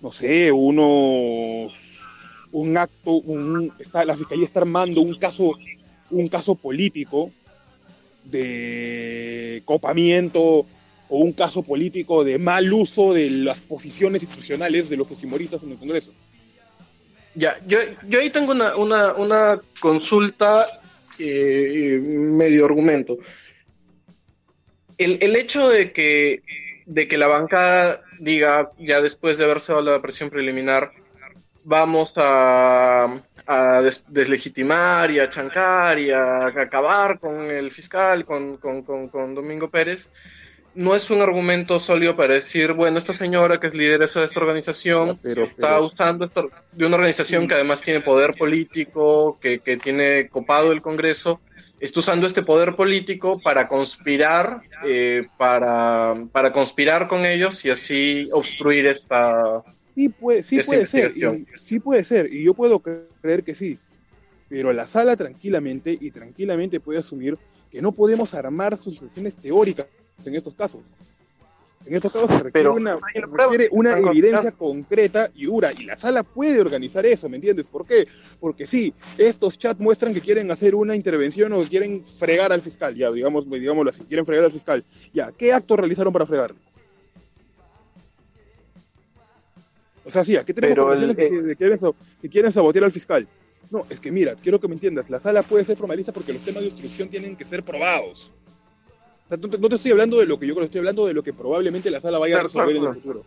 no sé, unos un acto, un, está, la fiscalía está armando un caso, un caso político de copamiento o un caso político de mal uso de las posiciones institucionales de los fujimoristas en el Congreso. Ya, yo, yo ahí tengo una, una, una consulta eh, medio argumento. El, el hecho de que, de que la bancada diga, ya después de haberse dado la presión preliminar, vamos a, a des- deslegitimar y a chancar y a, acabar con el fiscal, con, con, con, con Domingo Pérez, no es un argumento sólido para decir, bueno, esta señora que es lideresa de esta organización pero- está pero- usando esto de una organización que además tiene poder político, que, que tiene copado el Congreso, está usando este poder político para conspirar, eh, para, para conspirar con ellos y así obstruir esta... Sí puede, sí Esta puede ser, y, sí puede ser, y yo puedo cre- creer que sí, pero la sala tranquilamente y tranquilamente puede asumir que no podemos armar sucesiones teóricas en estos casos. En estos casos se requiere Pero- una, se requiere una evidencia concreta y dura, y la sala puede organizar eso, ¿me entiendes? ¿Por qué? Porque sí, estos chats muestran que quieren hacer una intervención o que quieren fregar al fiscal, ya, digamos, digámoslo así, quieren fregar al fiscal. Ya, ¿qué acto realizaron para fregarlo? O sea, sí, aquí tenemos el- que, que quieren, que quieren sabotear al fiscal. No, es que mira, quiero que me entiendas, la sala puede ser formalista porque los temas de obstrucción tienen que ser probados. O sea, no, te, no te estoy hablando de lo que yo creo, estoy hablando de lo que probablemente la sala vaya a resolver claro, en el futuro.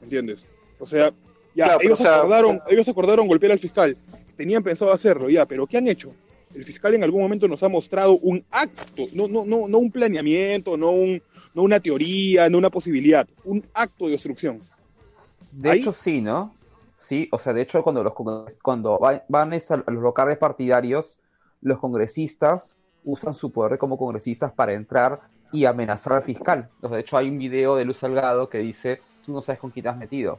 ¿Me entiendes? O sea, ya, Claro, ellos, o sea, acordaron, ellos acordaron golpear al fiscal. Tenían pensado hacerlo, ya, pero ¿qué han hecho? El fiscal en algún momento nos ha mostrado un acto, no, no, no, no un planeamiento, no, un, no una teoría, no una posibilidad, un acto de obstrucción. De Ahí- hecho, sí, ¿no? Sí, o sea, de hecho, cuando los cuando va- van a los locales partidarios, los congresistas usan su poder como congresistas para entrar y amenazar al fiscal. Sea, de hecho, hay un video de Luz Salgado que dice, tú no sabes con quién te has metido.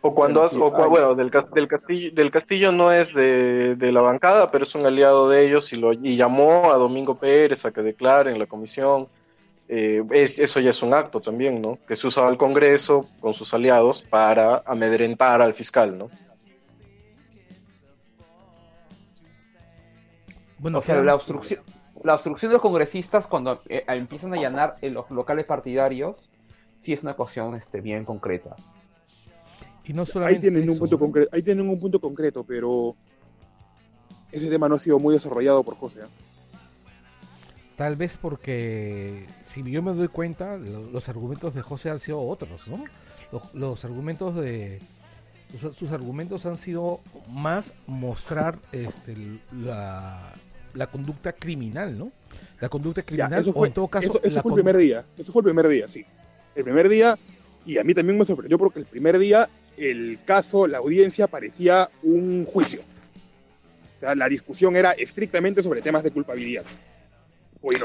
O cuando has, o bueno, del, Cas- del Castillo, del Castillo no es de, de la bancada, pero es un aliado de ellos y lo y llamó a Domingo Pérez a que declare en la comisión. Eh, es- eso ya es un acto también, ¿no? Que se usaba el Congreso con sus aliados para amedrentar al fiscal, ¿no? Bueno, O sea, la obstrucción, la obstrucción de los congresistas cuando eh, empiezan a allanar en los locales partidarios, sí es una cuestión este, bien concreta. Y no Ahí solamente tienen, un punto ¿no? concreto, ahí tienen un punto concreto, pero ese tema no ha sido muy desarrollado por José. ¿ah? Tal vez porque, si yo me doy cuenta, lo- los argumentos de José han sido otros, ¿no? Los, los argumentos de... Sus, sus argumentos han sido más mostrar este, la, la conducta criminal, ¿no? La conducta Ya, criminal, eso o fue, en todo caso... eso, eso la fue el primer día. Eso fue el primer día, sí. El primer día, y a mí también me sorprendió porque el primer día el caso, la audiencia parecía un juicio. O sea, la discusión era estrictamente sobre temas de culpabilidad.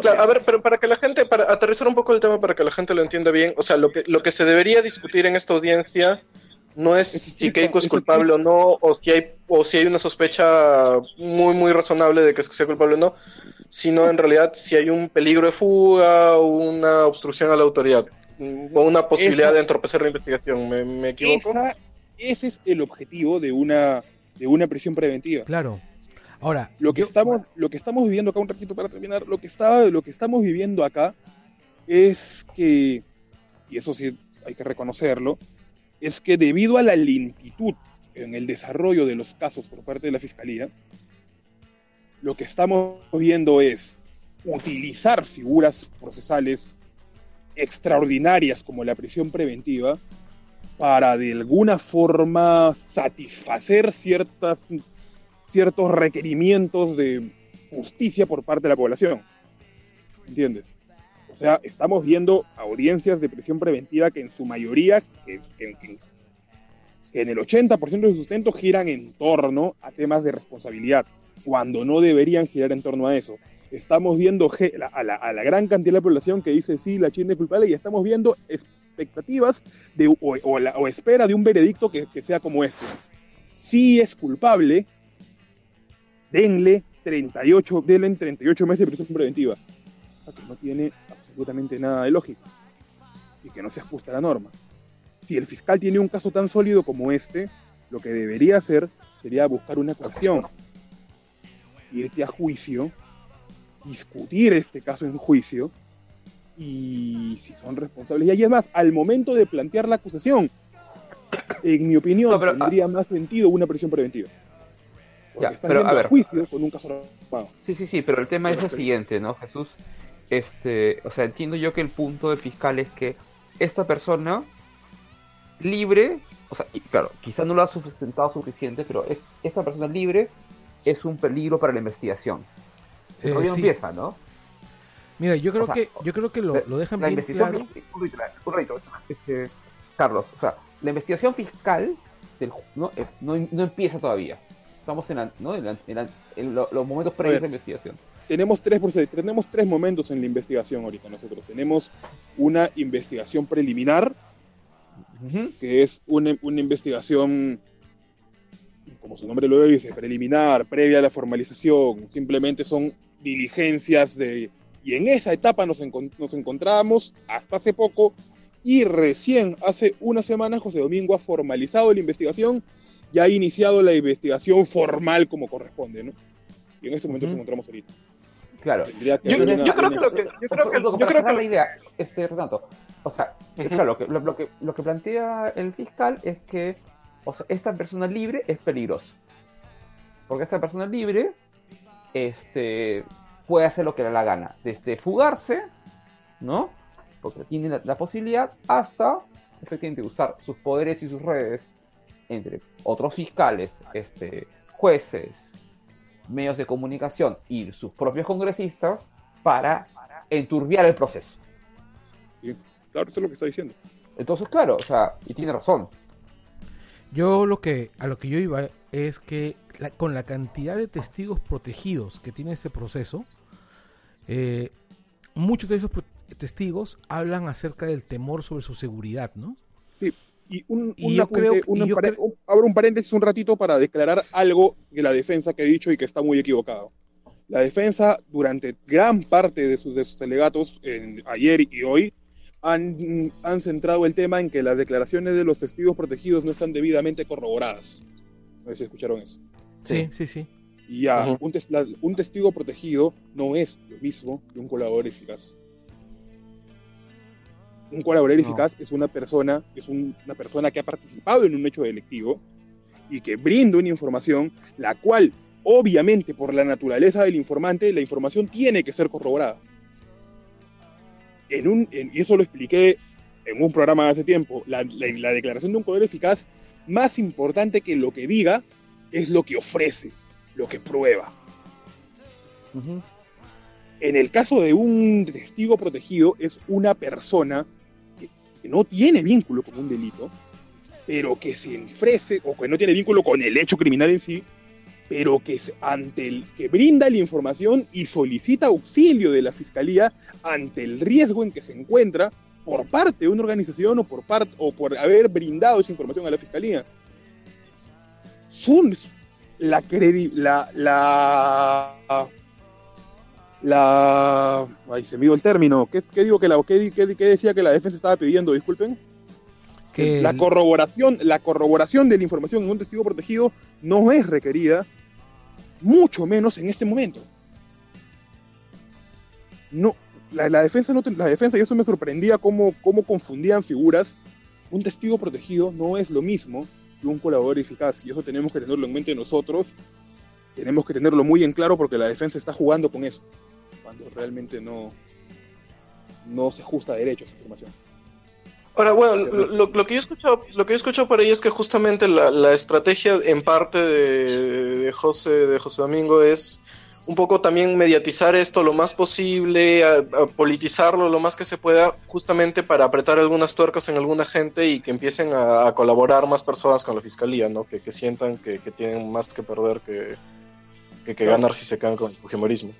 Claro, a ver, pero para que la gente, para aterrizar un poco el tema, para que la gente lo entienda bien, o sea, lo que, lo que se debería discutir en esta audiencia no es Es si Keiko es es culpable o no, o si hay, o si hay una sospecha muy, muy razonable de que sea culpable o no, sino en realidad si hay un peligro de fuga o una obstrucción a la autoridad, mm, o una posibilidad Esa- de entorpecer la investigación. ¿Me, me equivoco? Esa- ese es el objetivo de una, de una prisión preventiva. Claro. Ahora, Lo que yo- estamos, lo que estamos viviendo acá, un ratito para terminar, lo que estaba, lo que estamos viviendo acá es que, y eso sí hay que reconocerlo, es que debido a la lentitud en el desarrollo de los casos por parte de la fiscalía, lo que estamos viendo es utilizar figuras procesales extraordinarias como la prisión preventiva para de alguna forma satisfacer ciertas ciertos requerimientos de justicia por parte de la población. ¿Entiendes? O sea, estamos viendo audiencias de prisión preventiva que en su mayoría, que, en el 80% de su sustento giran en torno a temas de responsabilidad, cuando no deberían girar en torno a eso. Estamos viendo a la, gran cantidad de la población que dice sí, la China es culpable y estamos viendo expectativas de, o, espera de un veredicto que, que sea como este. Si es culpable, denle 38, denle 38 meses de prisión preventiva. O sea, que no tiene absolutamente nada de lógica y que no se ajusta a la norma. Si el fiscal tiene un caso tan sólido como este, lo que debería hacer sería buscar una coacción, irte a juicio, discutir este caso en juicio y si son responsables. Y ahí es más, al momento de plantear la acusación, en mi opinión, No, pero, ah. tendría más sentido una prisión preventiva. Porque Ya, pero, a ver. juicio con un caso armado. Sí, sí, sí, pero el tema es el siguiente, ¿no, Jesús? Este, o sea, entiendo yo que el punto del fiscal es que esta persona libre, o sea, y claro, quizás no lo ha sustentado suficiente, pero es esta persona libre es un peligro para la investigación. eh, sí. empieza, ¿no? Mira, yo creo o sea, que yo creo que lo, lo dejan la bien investigación claro. este, Carlos, o sea, la investigación fiscal del no, eh, no, no empieza todavía. Estamos en, la- ¿no? en, la- en la- en lo- los momentos previos de investigación. Tenemos tres, tenemos tres momentos en la investigación ahorita nosotros. Tenemos una investigación preliminar, que es una, una investigación, como su nombre lo dice, preliminar, previa a la formalización. Simplemente son diligencias de... Y en esa etapa nos, encon- nos encontrábamos hasta hace poco y recién hace una semana José Domingo ha formalizado la investigación y ha iniciado la investigación formal como corresponde, ¿no? Y en ese momento Ujú. nos encontramos ahorita. Claro. Yo- creo que lo que- yo creo que- yo creo que- la idea, este, Renato, o sea, claro, lo que, lo, lo que, lo que plantea el fiscal es que o sea, esta persona libre es peligrosa. Porque esta persona libre este, puede hacer lo que le da la gana. Desde fugarse, ¿no? Porque tiene la, la posibilidad, hasta efectivamente usar sus poderes y sus redes entre otros fiscales, este, jueces, medios de comunicación y sus propios congresistas para enturbiar el proceso. Sí, claro, eso es lo que está diciendo. Entonces, claro, o sea, y tiene razón. Yo lo que a lo que yo iba es que la- con la cantidad de testigos protegidos que tiene este proceso, eh, muchos de esos testigos hablan acerca del temor sobre su seguridad, ¿no? Y, un, Y un yo apunte, creo- y un creo- un- abro un paréntesis un ratito para declarar algo de la defensa que he dicho y que está muy equivocado. La defensa, durante gran parte de sus, de sus alegatos, en- ayer y hoy, han, han centrado el tema en que las declaraciones de los testigos protegidos no están debidamente corroboradas. No sé si escucharon eso. Sí, sí, sí. Y ya, Ujú. un, tes- la- un testigo protegido no es lo mismo que un colaborador eficaz. Un colaborador No. eficaz es una persona, es un- una persona que ha participado en un hecho delictivo y que brinda una información, la cual, obviamente, por la naturaleza del informante, la información tiene que ser corroborada. En un, en- y eso lo expliqué en un programa hace tiempo. La, la- la declaración de un colaborador eficaz, más importante que lo que diga, es lo que ofrece, lo que prueba. Ujú. En el caso de un testigo protegido, es una persona que, no tiene vínculo con un delito, pero que se ofrece, o que no tiene vínculo con el hecho criminal en sí, pero que es ante el que brinda la información y solicita auxilio de la fiscalía ante el riesgo en que se encuentra por parte de una organización o por parte o por haber brindado esa información a la fiscalía. Son la credi la la la ay se me dio el término. ¿Qué, qué digo que la qué, qué- qué decía que la defensa estaba pidiendo disculpen. Que la corroboración la corroboración de la información en un testigo protegido no es requerida mucho menos en este momento. No la, la defensa no la defensa y eso me sorprendía cómo, cómo confundían figuras. Un testigo protegido no es lo mismo que un colaborador eficaz y eso tenemos que tenerlo en mente nosotros. Tenemos que tenerlo muy en claro porque la defensa está jugando con eso cuando realmente no no se ajusta a derecho esa información Ahora, bueno, lo, lo- que yo he escuchado, lo que yo he escuchado por ahí es que justamente la, la estrategia en parte de, de José, de José Domingo es un poco también mediatizar esto lo más posible, a- a politizarlo lo más que se pueda, justamente para apretar algunas tuercas en alguna gente y que empiecen a, a colaborar más personas con la fiscalía, ¿no? Que, que sientan que, que tienen más que perder que, que, que ganar si se quedan con el fujimorismo.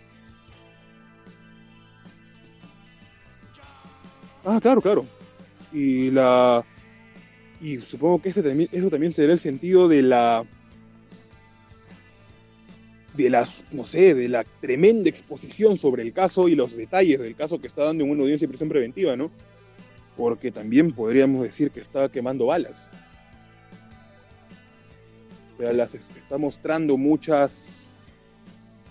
Ah, claro, claro. Y la y supongo que ese eso también será el sentido de la de la, no sé, de la tremenda exposición sobre el caso y los detalles del caso que está dando en una audiencia de prisión preventiva, ¿no? Porque también podríamos decir que está quemando balas. O sea, las es- está mostrando muchas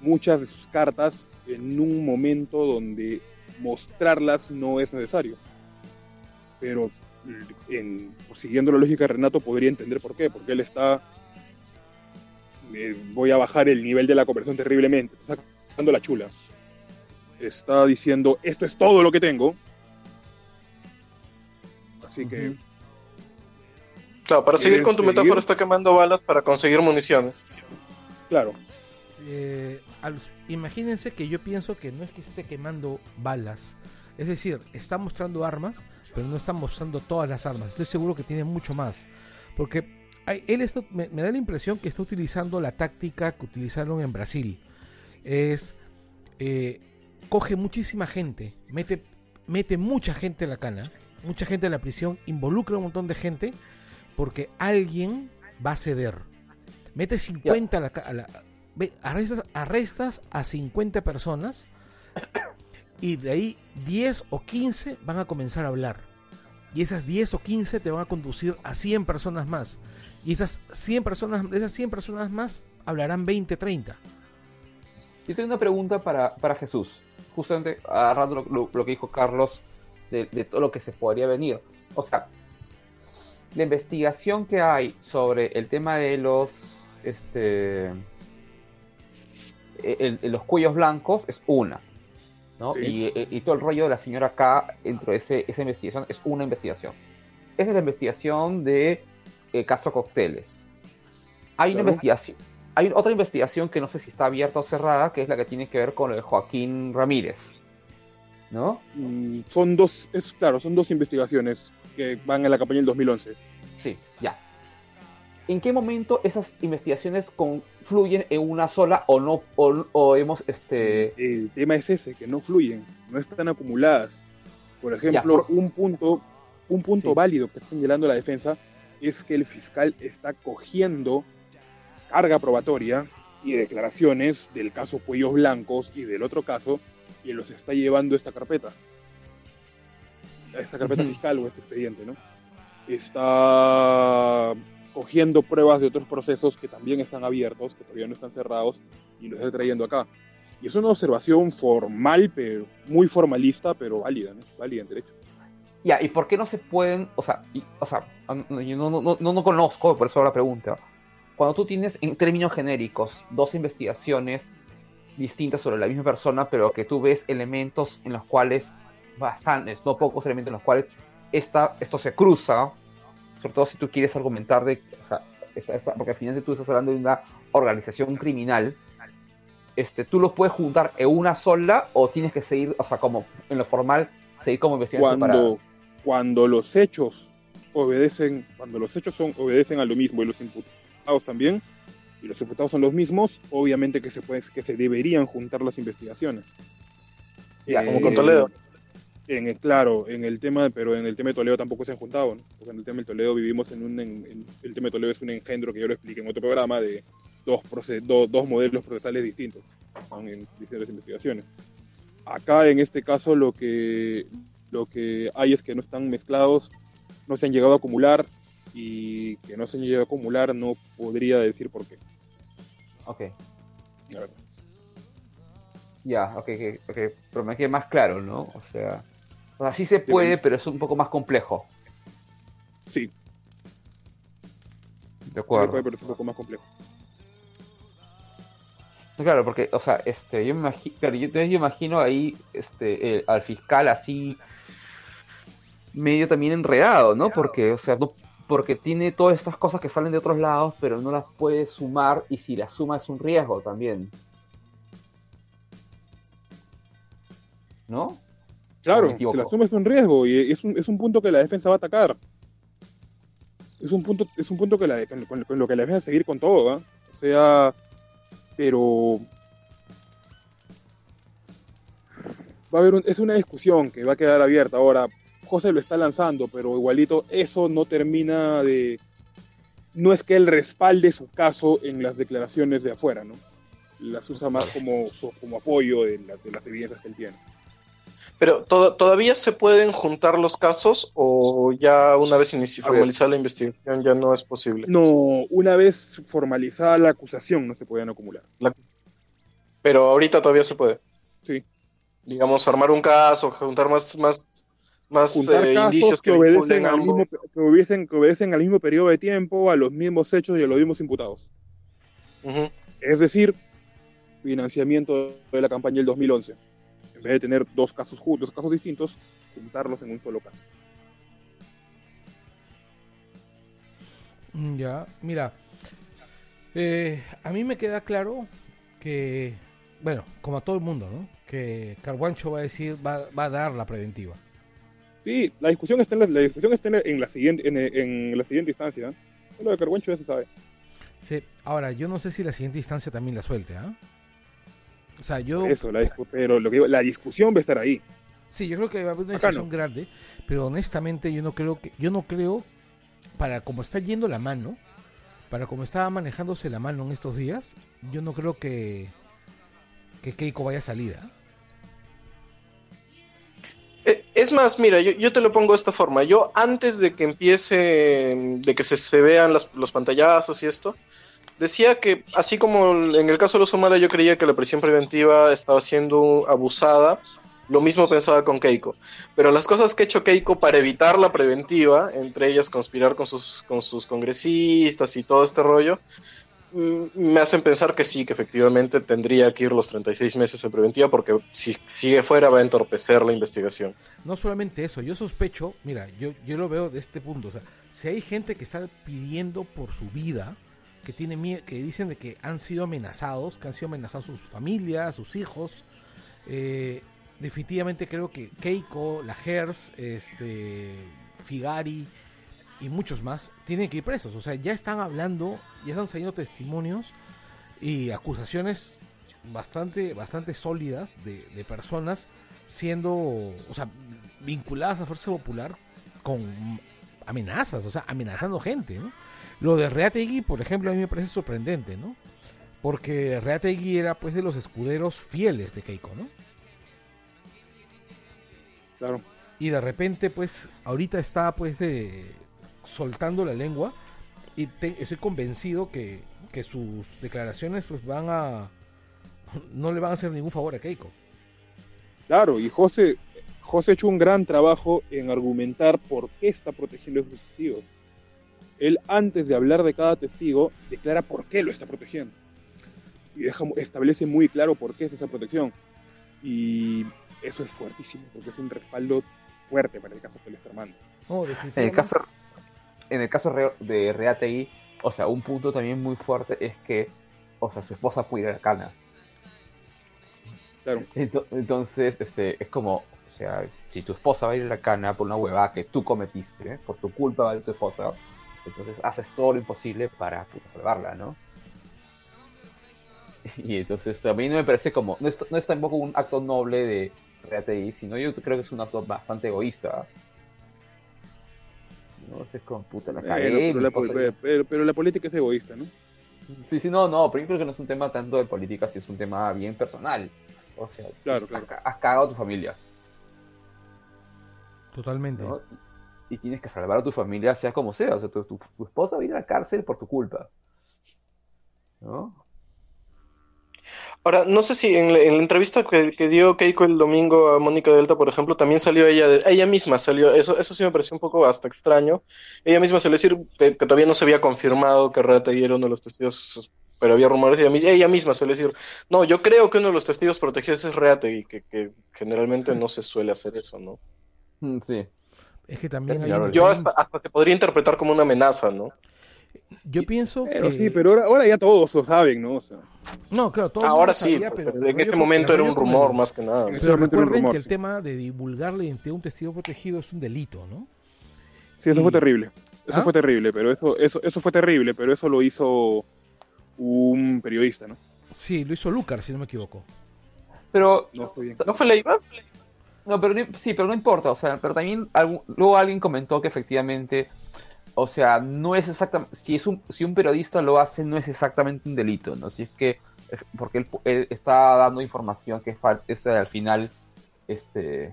muchas de sus cartas en un momento donde mostrarlas no es necesario. Pero en, pues, siguiendo la lógica de Renato podría entender por qué, porque él está eh, voy a bajar el nivel de la conversión terriblemente, está sacando la chula. Está diciendo, esto es todo lo que tengo. Así que. Claro, para seguir ¿Quieres con tu seguir? metáfora está quemando balas para conseguir municiones. claro, eh, imagínense que yo pienso que no es que esté quemando balas. Es decir, está mostrando armas, pero no está mostrando todas las armas. Estoy seguro que tiene mucho más. Porque él me, da la impresión que está utilizando la táctica que utilizaron en Brasil. Es, eh, coge muchísima gente, mete, mucha gente en la cana, mucha gente en la prisión, involucra a un montón de gente, porque alguien va a ceder. Mete 50 a la, a la- ve- arrestas, arrestas a 50 personas y de ahí 10 o 15 van a comenzar a hablar. Y esas 10 o 15 te van a conducir a 100 personas más. Y esas 100 personas, esas 100 personas más hablarán 20, 30. Yo tengo una pregunta para, para Jesús, justamente agarrando lo, lo- lo que dijo Carlos de, de todo lo que se podría venir. O sea, la investigación que hay sobre el tema de los este el- el- los cuellos blancos es una. ¿no? Sí. Y, y todo el rollo de la señora K dentro de ese, esa investigación es una investigación. Esa es la investigación de eh, caso cócteles. Hay una investigación. Hay otra investigación que no sé si está abierta o cerrada, que es la que tiene que ver con lo de Joaquín Ramírez. ¿No? Mm, Son dos, es claro, son dos investigaciones que van en la campaña del 2011. Sí, ya. ¿En qué momento esas investigaciones confluyen en una sola o no o, o hemos este El tema es ese, que no fluyen, no están acumuladas. Por ejemplo, por- un punto, un punto Sí. válido que está señalando la defensa es que el fiscal está cogiendo carga probatoria y declaraciones del caso Cuellos Blancos y del otro caso y los está llevando a esta carpeta. Esta carpeta fiscal o este expediente, ¿no? Está cogiendo pruebas de otros procesos que también están abiertos, que todavía no están cerrados, y los está trayendo acá. Y es una observación formal, pero muy formalista, pero válida, ¿no? Válida en derecho. ya y por qué no se pueden o sea y- o sea yo no, no, no, no conozco por eso la pregunta cuando tú tienes en términos genéricos dos investigaciones distintas sobre la misma persona pero que tú ves elementos en los cuales bastantes no pocos elementos en los cuales esta, esto se cruza sobre todo si tú quieres argumentar de o sea, porque al final tú estás hablando de una organización criminal este, tú los puedes juntar en una sola o tienes que seguir, o sea, como en lo formal, seguir como investigaciones Cuando, separadas. cuando los hechos obedecen, cuando los hechos son, obedecen a lo mismo y los imputados también, y los imputados son los mismos, obviamente que se puede, que se deberían juntar las investigaciones. Ya, como con Toledo. En el, claro, en el tema, pero en el tema de Toledo tampoco se han juntado, ¿no? porque en el tema de Toledo vivimos en un, en- en- el tema de Toledo es un engendro que yo lo expliqué en otro programa de dos, proce- do- dos modelos procesales distintos ¿no? en distintas investigaciones. Acá en este caso lo que, lo que hay es que no están mezclados, no se han llegado a acumular y que no se han llegado a acumular no podría decir por qué. Ok, ya, ok, ok, ok, pero me queda más claro, ¿no? O sea, o sea, sí se puede, pero es un poco más complejo, Sí, de acuerdo. pero es un poco más complejo. Claro, porque, o sea, este, yo me imagino, claro, yo imagino ahí, este, eh, al fiscal así, medio también enredado, ¿no? Porque, o sea, no, porque tiene todas estas cosas que salen de otros lados, pero no las puede sumar, y si las suma es un riesgo también. ¿No? Claro, si la suma es un riesgo y es un, es un punto que la defensa va a atacar. Es un punto, es un punto que la, con, con lo que la defensa seguir con todo, ¿ah? O sea, pero va a haber un- es una discusión que va a quedar abierta ahora. José lo está lanzando, pero igualito eso no termina de no es que él respalde su caso en las declaraciones de afuera, ¿no? Las usa más como, como apoyo de, la- de las evidencias que él tiene. Pero ¿to- todavía se pueden juntar los casos o ya una vez formalizada la investigación ya no es posible. No, una vez formalizada la acusación no se podían acumular. Pero ahorita todavía se puede. Sí. Digamos, armar un caso, juntar más, más, más Juntar eh, casos indicios que, que, obedecen al mismo, que, obedecen, que obedecen al mismo periodo de tiempo, a los mismos hechos y a los mismos imputados. Es decir, financiamiento de la campaña del 2011. En vez de tener dos casos juntos, dos casos distintos, juntarlos en un solo caso. Ya, mira, eh, a mí me queda claro que, bueno, como a todo el mundo, ¿no? Que Carguancho va a decir, va, va a dar la preventiva. Sí, la discusión está en la, la discusión está en la, en la siguiente en, en la siguiente instancia. ¿eh? Lo de Carguancho ya se sabe. Sí, ahora, yo no sé si la siguiente instancia también la suelte, ¿ah? O sea, yo... Eso, la pero lo que digo, la discusión va a estar ahí. Sí, yo creo que va a haber una discusión grande, pero honestamente yo no creo que, yo no creo, para como está yendo la mano, para como estaba manejándose la mano en estos días, yo no creo que, que Keiko vaya a salir, ¿ah? Eh, Es más, mira, yo, yo te lo pongo de esta forma. Yo antes de que empiece, de que se, se vean las- los pantallazos y esto, decía que así como en el caso de los Somala yo creía que la prisión preventiva estaba siendo abusada, lo mismo pensaba con Keiko. Pero las cosas que ha hecho Keiko para evitar la preventiva, entre ellas conspirar con sus, con sus congresistas y todo este rollo, mm, me hacen pensar que sí, que efectivamente tendría que ir los 36 meses en preventiva porque si sigue fuera va a entorpecer la investigación. No solamente eso, yo sospecho, mira, yo, yo lo veo de este punto, o sea, si hay gente que está pidiendo por su vida, que tiene que dicen de que han sido amenazados, que han sido amenazados sus familias, sus hijos, eh, definitivamente creo que Keiko, la Hers, este, Figari y muchos más tienen que ir presos. O sea, ya están hablando, ya están saliendo testimonios y acusaciones bastante, bastante sólidas de, de personas siendo, o sea, vinculadas a Fuerza Popular con amenazas, o sea, amenazando gente, ¿no? Lo de Reategui, por ejemplo, a mí me parece sorprendente, ¿no? Porque Reategui era pues de los escuderos fieles de Keiko, ¿no? Claro. y de repente pues ahorita está pues de soltando la lengua y te- estoy convencido que, que sus declaraciones pues van a no le van a hacer ningún favor a Keiko Claro, y José, José ha hecho un gran trabajo en argumentar por qué está protegiendo a esos testigos. Él, antes de hablar de cada testigo, declara por qué lo está protegiendo. Y deja, establece muy claro por qué es esa protección. Y eso es fuertísimo, porque es un respaldo fuerte para el caso que le está armando. no En el caso, en el caso de Reategui, o sea, un punto también muy fuerte es que, o sea, su esposa puede ir a la cana. Claro. Ento- Entonces, este, es como, o sea, si tu esposa va a ir a la cana por una huevada que tú cometiste, ¿eh? por tu culpa va a ir tu esposa, entonces haces todo lo imposible para puta, salvarla, ¿no? Y entonces también me parece como, no es, no es tampoco un acto noble de Reategui, sino yo creo que es un acto bastante egoísta. No, es como, puta, la Eh, cagué, pero, la, esposa- pero- pero- pero la política es egoísta, ¿no? Sí, sí, no, no, pero yo creo que no es un tema tanto de política, sino es un tema bien personal. O sea, Claro, has, claro. ca- has cagado a tu familia, totalmente ¿no? Y tienes que salvar a tu familia, sea como sea. O sea, tu, tu- tu esposa va a ir a la cárcel por tu culpa. ¿No? Ahora, no sé si en la, en la entrevista que, que dio Keiko el domingo a Mónica Delta, por ejemplo, también salió ella, de- ella misma salió, eso, eso sí me pareció un poco hasta extraño. Ella misma salió decir que, que todavía no se había confirmado que Reategui era uno de los testigos, pero había rumores, y ella misma suele decir, no, yo creo que uno de los testigos protegidos es Reategui, que, que generalmente no se suele hacer eso, ¿no? Mm, Sí. Es que también hay Claro, un- Yo hasta, hasta se podría interpretar como una amenaza, ¿no? yo pienso Pero que sí, pero ahora, ahora ya todos lo saben, ¿no? O sea, no claro todo el Ahora sí, sabía, pero pero en ese momento era un rumor más que nada. Pero recuerden rumor, que el sí. tema de divulgar la identidad de un testigo protegido es un delito no sí, eso Y- fue terrible. Eso ¿Ah? fue terrible, pero eso, eso, eso fue terrible, pero eso lo hizo un periodista, ¿no? sí lo hizo Lucar si no me equivoco Pero, No fue bien. ¿No fue Leiva? No, pero no- sí, pero no importa. O sea, pero también algún- luego alguien comentó que efectivamente, o sea, no es exactamente, si es un, si un periodista lo hace, no es exactamente un delito, ¿no? Si es que, porque él, él está dando información que es, es al final, este,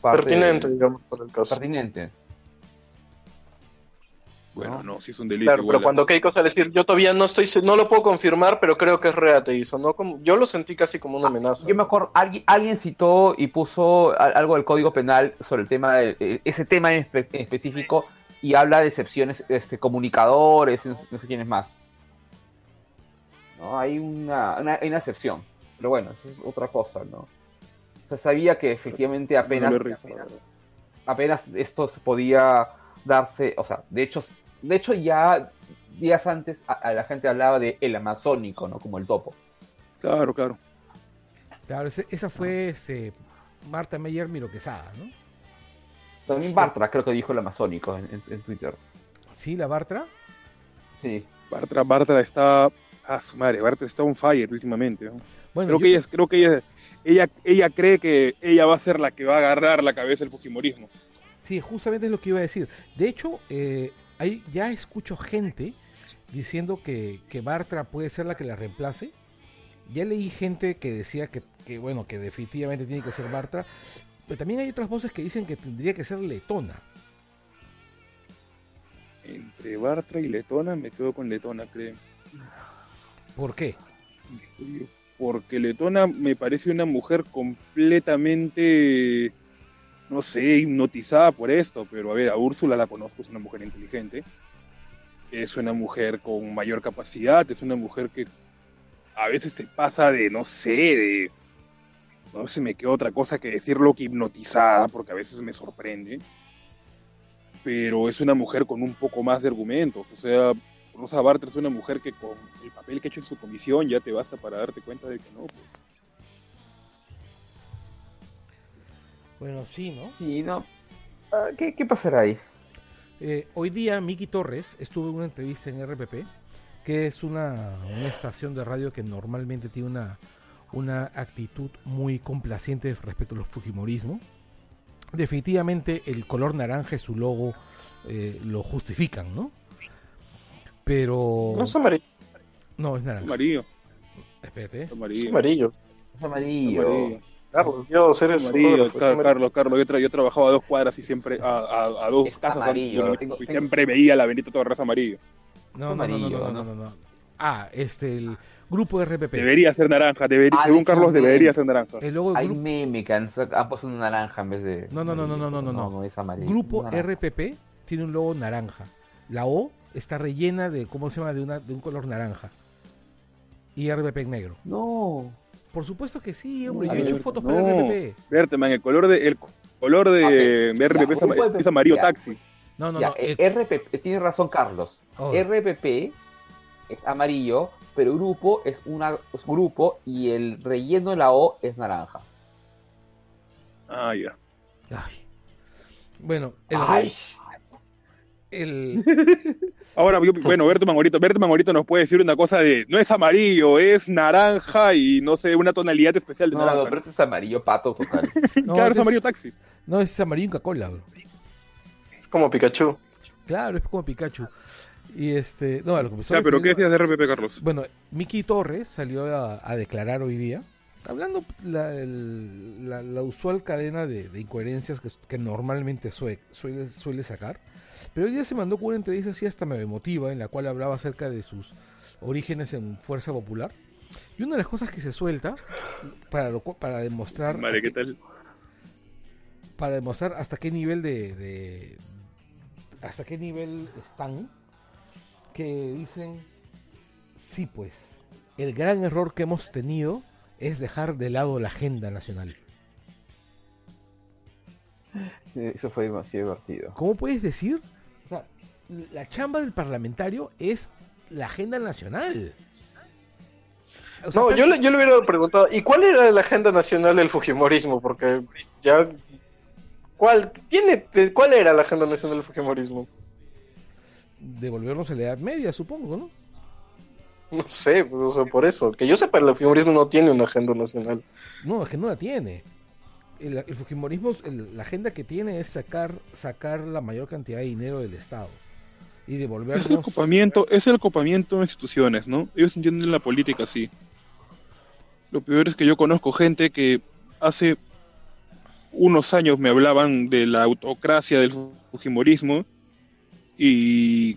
parte Pertinente, digamos, por el caso. pertinente. Bueno, ¿no? no, sí es un delito. Claro, igual. pero cuando Keiko sale a decir, yo todavía no estoy, no lo puedo confirmar, pero creo que es Reategui, sonó como, yo lo sentí casi como una amenaza. Yo me acuerdo, alguien, alguien citó y puso a- algo del Código Penal sobre el tema de eh, ese tema en, espe- en específico y habla de excepciones, este, comunicadores, no sé, no sé quién es más. ¿No? Hay una, una, hay una excepción, pero bueno, eso es otra cosa, ¿no? O sea, sabía que efectivamente apenas, No apenas esto se podía darse, o sea, de hecho, de hecho ya días antes a, a la gente hablaba de el amazónico, ¿no? Como el topo. Claro, claro. claro ese- esa fue este Marta Meyer Miro Quesada no También Bartra creo que dijo el amazónico en, en- en Twitter. sí la Bartra Sí. Bartra, Bartra está. Ah, su madre, Bartra está on fire últimamente. ¿no? bueno Creo yo- que, ella, creo que ella, ella, ella cree que ella va a ser la que va a agarrar la cabeza del fujimorismo. Sí, justamente es lo que iba a decir. De hecho, eh, hay, ya escucho gente diciendo que, que Bartra puede ser la que la reemplace. Ya leí gente que decía que, que, bueno, que definitivamente tiene que ser Bartra. Pero también hay otras voces que dicen que tendría que ser Letona. Entre Bartra y Letona, me quedo con Letona, creo. ¿Por qué? Porque Letona me parece una mujer completamente, no sé, hipnotizada por esto. Pero a ver, a Úrsula la conozco, es una mujer inteligente. es una mujer con mayor capacidad, es una mujer que a veces se pasa de, no sé, de... No se me queda otra cosa que decirlo que hipnotizada, porque a veces me sorprende. Pero es una mujer con un poco más de argumentos. O sea, Rosa Bartra es una mujer que con el papel que ha hecho en su comisión ya te basta para darte cuenta de que no. Pues. Bueno, sí, ¿no? Sí, no. Ah, ¿Qué, qué pasará ahí? Eh, hoy día Miki Torres estuvo en una entrevista en RPP, que es una, una estación de radio que normalmente tiene una, una actitud muy complaciente respecto a los Fujimorismo. Definitivamente el color naranja y su logo eh, lo justifican, ¿no? Pero... No es amarillo. No, es naranja. Amarillo. Espérate. es Es amarillo. amarillo. Es amarillo. Amarillo. Carlos, Dios, eres Amarillo, fotógrafo, es Car- amarillo. Carlos, Carlos, yo, tra- yo trabajaba a dos cuadras y siempre, a, a- a dos Es casas amarillo, y tengo- tengo- siempre veía la bendita Torres amarillo. No, no, no, no, no, amarillo, no, ¿no? no, no. Ah, este, el grupo RPP. Debería ser naranja, debería, Ah, según Carlos debería ser naranja. El logo Hay grupo, meme que han, han puesto un naranja en vez de. No, no, no, no, no, no, no, no. No, es amarillo. grupo Naranja. RPP tiene un logo naranja. La O está rellena de, ¿cómo se llama? De, una, de un color naranja. Y RPP en negro. No. Por supuesto que sí, hombre. No, Yo he hecho no. fotos para No. RPP. Berteman, el color de, el color de Ok, RPP ya, es, amarillo ya. taxi. No, no, Ya, no. eh, el- RPP, tiene razón Carlos. oh, RPP es amarillo, pero grupo es una es grupo y el relleno de la O es naranja. Ah, ya. ay. Bueno, el, Ay, el- Ahora, yo- bueno, Berteman ahorita, Berteman ahorita nos puede decir una cosa de, no es amarillo, es naranja y no sé, una tonalidad especial de no, naranja. no, pero este es amarillo pato total. no, claro, es es- amarillo taxi. no, es amarillo Coca-Cola. bro. Es como Pikachu. Claro, es como Pikachu. Y este, no, a lo que Ya, pero ¿qué decías de RPP, Carlos? Bueno, Miki Torres salió a, a declarar hoy día, hablando la, el- la- la usual cadena de, de incoherencias que, que normalmente sue- suele, suele sacar. Pero hoy día se mandó con una entrevista así hasta me emotiva, en la cual hablaba acerca de sus orígenes en Fuerza Popular. Y una de las cosas que se suelta para, lo para demostrar ¿qué tal? para demostrar hasta qué nivel de, de- hasta qué nivel están que dicen sí pues el gran error que hemos tenido es dejar de lado la agenda nacional Eso fue demasiado divertido. ¿cómo puedes decir? Sea, la chamba del parlamentario es la agenda nacional O sea, No, pero- yo le, yo le hubiera preguntado, ¿y cuál era la agenda nacional del Fujimorismo? Porque ya... ¿Cuál, tiene, ¿Cuál era la agenda nacional del Fujimorismo? devolvernos a la edad media supongo ¿no? No sé, pues, o sea, por eso. Que yo sepa, el Fujimorismo no tiene una agenda nacional. No, es que no la tiene. El, el Fujimorismo, el- la agenda que tiene es sacar, sacar la mayor cantidad de dinero del Estado y Es el devolvernos. copamiento, es el copamiento de instituciones, ¿no? Ellos entienden la política así. Lo peor es que yo conozco gente que hace unos años me hablaban de la autocracia del fujimorismo y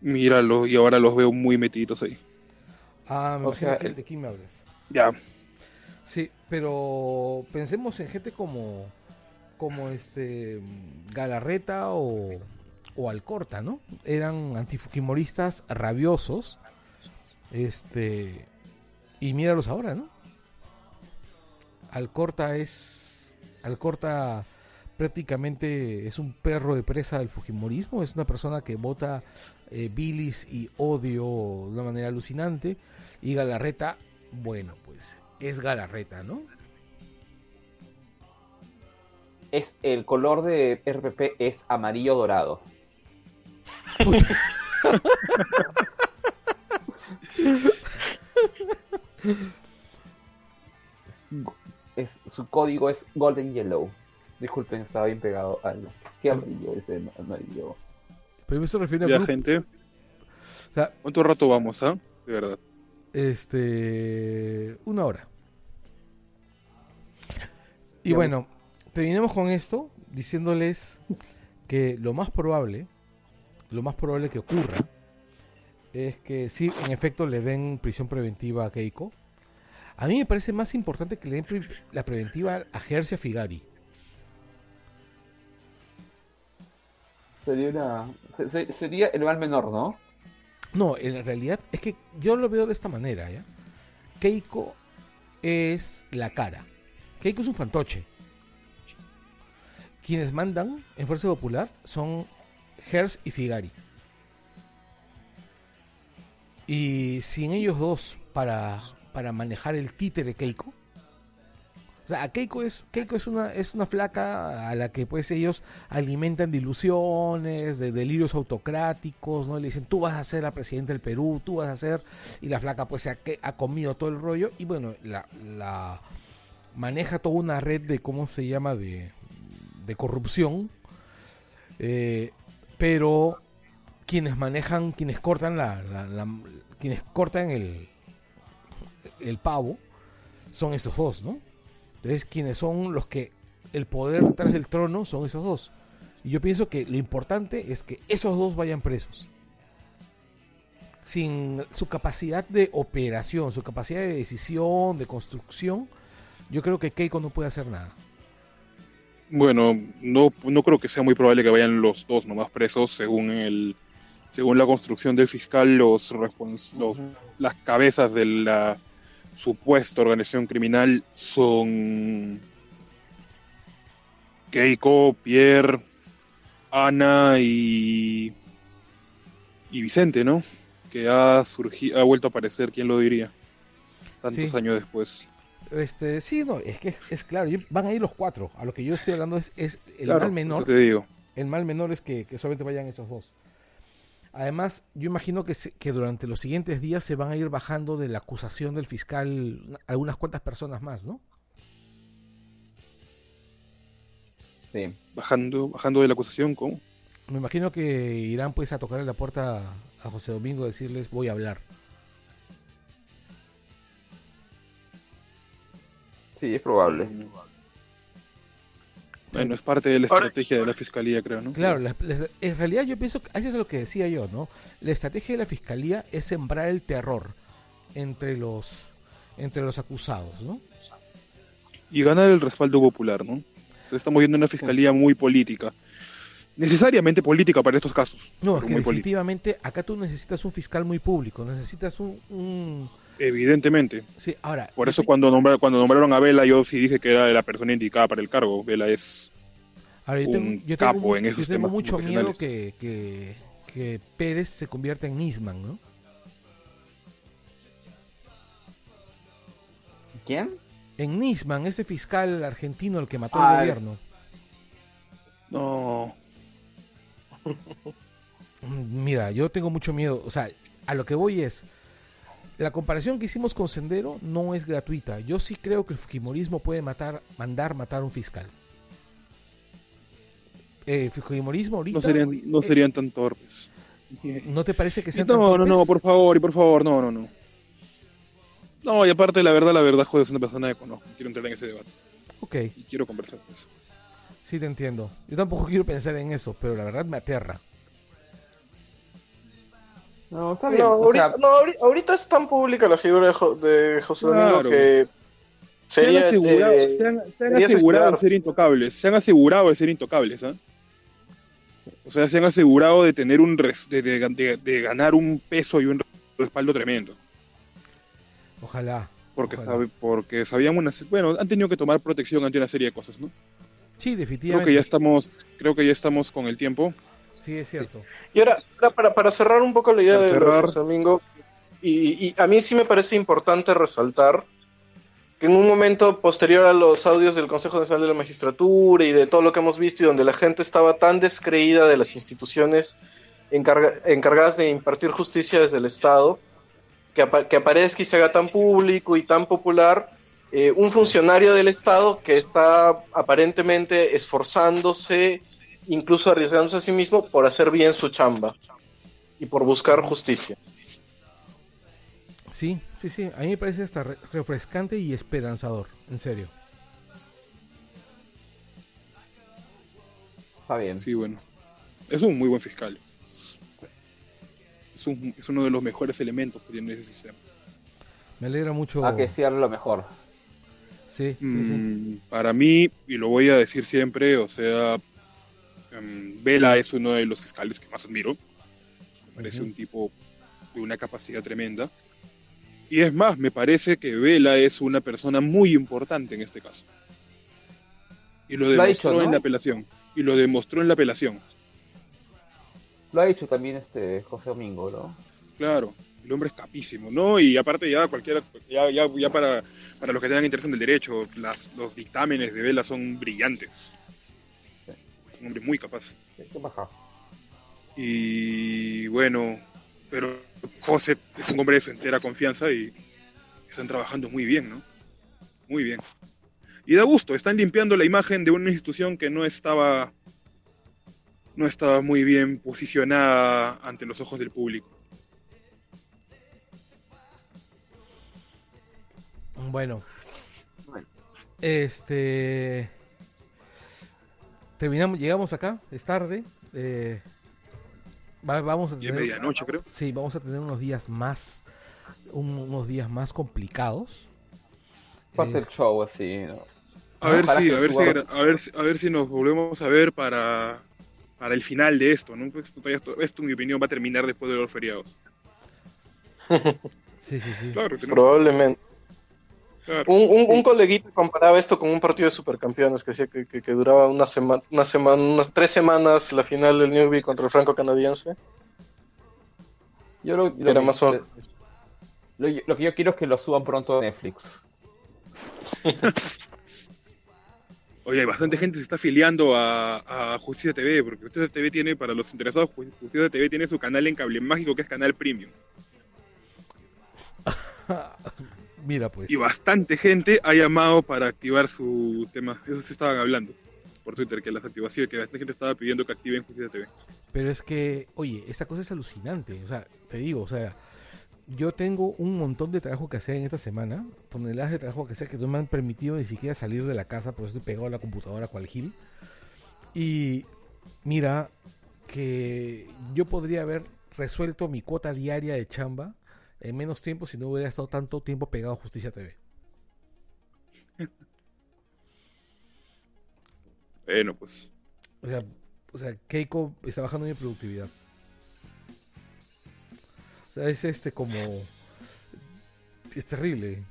míralo, y ahora los veo muy metidos ahí. Ah, me O sea, el- de quién me hablas. Ya, Sí, pero pensemos en gente como, como este Galarreta o, o Alcorta, ¿no? Eran antifujimoristas rabiosos. Este. Y míralos ahora, ¿no? Alcorta es. Alcorta prácticamente es un perro de presa del fujimorismo. Es una persona que vota eh, bilis y odio de una manera alucinante. Y Galarreta, bueno, pues es Galarreta, ¿no? Es el color de RPP es amarillo dorado. Es, su código es Golden Yellow. Disculpen, estaba bien pegado al. ¿Qué amarillo es el amarillo? Pero me estoy refiriendo a ya gente. O sea, ¿Cuánto rato vamos, ah? De verdad. este. Una hora. Y Ya. bueno, terminemos con esto diciéndoles que lo más probable, lo más probable que ocurra, es que sí, en efecto, le den prisión preventiva a Keiko. A mí me parece más importante que le den la preventiva a Gercia Figari. Sería una. se- se- sería el mal menor, ¿no? No, en realidad es que yo lo veo de esta manera, ¿ya? Keiko es la cara. Keiko es un fantoche. Quienes mandan en Fuerza Popular son Hers y Figari. Y sin ellos dos para, para manejar el títere Keiko. O sea, Keiko es, Keiko es una, es una flaca a la que pues ellos alimentan de ilusiones, de delirios autocráticos, ¿no? Le dicen, tú vas a ser la presidenta del Perú, tú vas a ser, y la flaca pues se ha, comido todo el rollo, y bueno, la maneja toda una red de, ¿cómo se llama?, de, de corrupción, eh, pero quienes manejan, quienes cortan la, la- quienes cortan el, el pavo, son esos dos, ¿no? Entonces, quienes son los que el poder detrás del trono son esos dos. Y yo pienso que lo importante es que esos dos vayan presos. Sin su capacidad de operación, su capacidad de decisión, de construcción, yo creo que Keiko no puede hacer nada. Bueno, no, no creo que sea muy probable que vayan los dos nomás presos, según el según la construcción del fiscal, los, los las cabezas de la supuesta organización criminal son Keiko, Pierre, Ana y y Vicente, ¿no? Que ha surgido, ha vuelto a aparecer, ¿quién lo diría? Tantos Sí. años después. Este, sí, no, es que es, es claro, van a ir los cuatro. A lo que yo estoy hablando es, es el Claro, mal eso menor. te digo. El mal menor es que, que solamente vayan esos dos. Además, yo imagino que, se- que durante los siguientes días se van a ir bajando de la acusación del fiscal una- algunas cuantas personas más, ¿no? Sí. Bajando, bajando de la acusación, ¿cómo? Me imagino que irán pues a tocarle la puerta a José Domingo y decirles voy a hablar. Sí, es probable. Bueno, es parte de la estrategia de la fiscalía, creo, ¿no? Claro, la- la- en realidad yo pienso que eso es lo que decía yo, ¿no? La estrategia de la fiscalía es sembrar el terror entre los entre los acusados, ¿no? Y ganar el respaldo popular, ¿no? Entonces estamos viendo una fiscalía muy política. Necesariamente política para estos casos. No, es que política. definitivamente acá tú necesitas un fiscal muy público, necesitas un, un- Evidentemente. sí, ahora Por eso cuando, nombra- cuando nombraron a Vela, yo sí dije que era la persona indicada para el cargo. Vela es... Ahora, yo un tengo, yo tengo capo mu- en esos yo tengo temas mucho miedo que, que, que Pérez se convierta en Nisman, ¿no? ¿Quién? En Nisman, ese fiscal argentino el que mató Ah, al el- gobierno. No... Mira, yo tengo mucho miedo. O sea, a lo que voy es. La comparación que hicimos con Sendero no es gratuita. Yo sí creo que el Fujimorismo puede matar, mandar matar a un fiscal. Eh, Fujimorismo ahorita. No serían, no eh, serían tan torpes. ¿no te parece que sean tan No, no, no, torpes? por favor, y por favor, no, no, no. No, y aparte, la verdad, la verdad, joder, es una persona que conozco. Quiero entrar en ese debate. Ok, Y quiero conversar de eso. sí te entiendo. Yo tampoco quiero pensar en eso, pero la verdad me aterra. No, está bien. No, ahorita, sea, no, ahori- ahorita es tan pública la figura de, Jo- de José Domingo Claro. que Se han sería asegurado, eh, se han, se han sería asegurado de ser intocables. Se han asegurado de ser intocables, ¿ah? O sea, se han asegurado de tener un res- de, de- de- de ganar un peso y un respaldo tremendo. Ojalá. Porque, Ojalá. sabe- porque sabían una, bueno, han tenido que tomar protección ante una serie de cosas, ¿no? Sí, Creo definitivamente. que ya estamos, creo que ya estamos con el tiempo. Sí, es cierto. Y ahora, ahora para, para cerrar un poco la idea de. José Domingo, y, y a mí sí me parece importante resaltar que en un momento posterior a los audios del Consejo Nacional de la Magistratura y de todo lo que hemos visto y donde la gente estaba tan descreída de las instituciones encarga- encargadas de impartir justicia desde el Estado, que, apa- que aparezca y se haga tan público y tan popular, eh, un funcionario del Estado que está aparentemente esforzándose, incluso arriesgándose a sí mismo por hacer bien su chamba y por buscar justicia. Sí, sí, sí. A mí me parece hasta re- refrescante y esperanzador. En serio. está bien. Sí, bueno. Es un muy buen fiscal. Es, un- es uno de los mejores elementos que tiene ese sistema. Me alegra mucho. A que sea lo mejor. Sí, sí, sí. Mm, para mí, y lo voy a decir siempre, o sea, Em, Vela es uno de los fiscales que más admiro. Me parece un tipo de una capacidad tremenda. Y es más, me parece que Vela es una persona muy importante en este caso. Y lo demostró dicho, ¿no? en la apelación. Y lo demostró en la apelación. Lo ha dicho también este José Domingo, ¿no? Claro, el hombre es capísimo, ¿no? Y aparte ya cualquiera, ya, ya, ya para, para los que tengan interés en el derecho, las, los dictámenes de Vela son brillantes. Un hombre muy capaz. Y bueno, pero José es un hombre de su entera confianza y están trabajando muy bien, ¿no? Muy bien. Y da gusto, están limpiando la imagen de una institución que no estaba no estaba muy bien posicionada ante los ojos del público. Bueno, Bueno. este. Terminamos, llegamos acá, es tarde. eh, va- vamos a Y es tener. medianoche, creo. Sí, vamos a tener unos días más. un- unos días más complicados. Parte del show, así, ¿no? A ver si, a ver si, a ver si, a ver si nos volvemos a ver para, para el final de esto, ¿no? Pues esto, esto, esto, en mi opinión, va a terminar después de los feriados. Sí, sí, sí. Claro, tenemos- Probablemente. Claro. Un, un, un coleguita comparaba esto con un partido de supercampeones que decía que, que, que duraba una semana, una semana, unas tres semanas la final del Newbie contra el franco canadiense. Yo lo, lo Era que, más o- lo, lo que yo quiero es que lo suban pronto a Netflix. Oye, hay bastante gente se está afiliando a, a Justicia TV, porque Justicia TV tiene, para los interesados, Ju- Justicia TV tiene su canal en cable mágico que es Canal Premium. Mira, pues. Y bastante gente ha llamado para activar su tema. Eso se estaban hablando por Twitter, que las activaciones, que bastante gente estaba pidiendo que activen Justicia TV. Pero es que, oye, esa cosa es alucinante. O sea, te digo, o sea, yo tengo un montón de trabajo que hacer en esta semana, toneladas de trabajo que hacer que no me han permitido ni siquiera salir de la casa, por eso estoy pegado a la computadora cual gil. Y mira, que yo podría haber resuelto mi cuota diaria de chamba en menos tiempo si no hubiera estado tanto tiempo pegado a Justicia TV. Bueno, pues. O sea, o sea, Keiko está bajando mi productividad. O sea, es este como... Es terrible.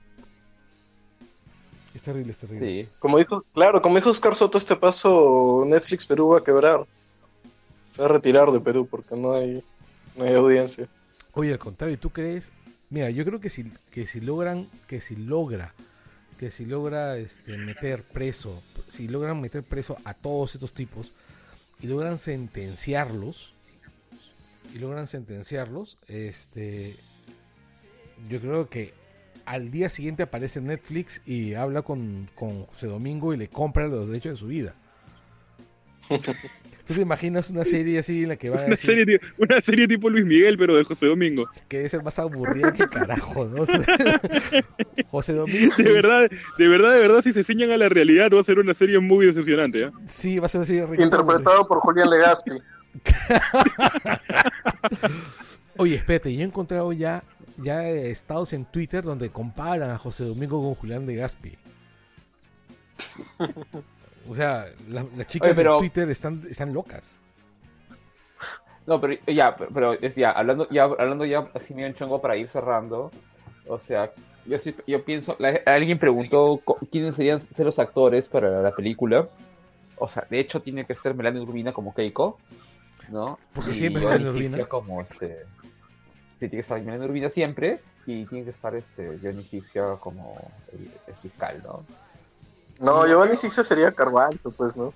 Es terrible, es terrible. Sí. Como dijo, claro, como dijo Oscar Soto, este paso Netflix Perú va a quebrar. Se va a retirar de Perú porque no hay, no hay audiencia. Oye, al contrario, ¿tú crees? Mira, yo creo que si, que si logran, que si logra, que si logra este, meter preso, si logran meter preso a todos estos tipos y logran sentenciarlos, y logran sentenciarlos, este, yo creo que al día siguiente aparece Netflix y habla con, con José Domingo y le compra los derechos de su vida. ¿Tú te imaginas una serie así en la que va a Una decir serie, una serie tipo Luis Miguel, pero de José Domingo. que debe ser más aburrida que carajo, ¿no? José Domingo. De verdad, de verdad, de verdad, si se ciñan a la realidad, va a ser una serie muy decepcionante. ¿eh? Sí, va a ser así. recontra Interpretado por Julián Legaspi. Oye, espérate, yo he encontrado ya, ya estados en Twitter donde comparan a José Domingo con Julián de Gaspi. O sea, la- las chicas Oye, pero- de Twitter están, están locas. No, pero ya, pero- es ya, hablando ya, hablando ya así medio en chongo para ir cerrando. O sea, yo sí, yo pienso, la- alguien preguntó quiénes serían ser los actores para la película. O sea, de hecho tiene que ser Melanie Urbina como Keiko, ¿no? Porque Y siempre Melanie Urbina. Como este. Sí, tiene que estar Melanie Urbina siempre y tiene que estar este Johnny Sixia como el, el fiscal, ¿no? No, Giovanni Sixia sería Carvalho, pues, ¿no?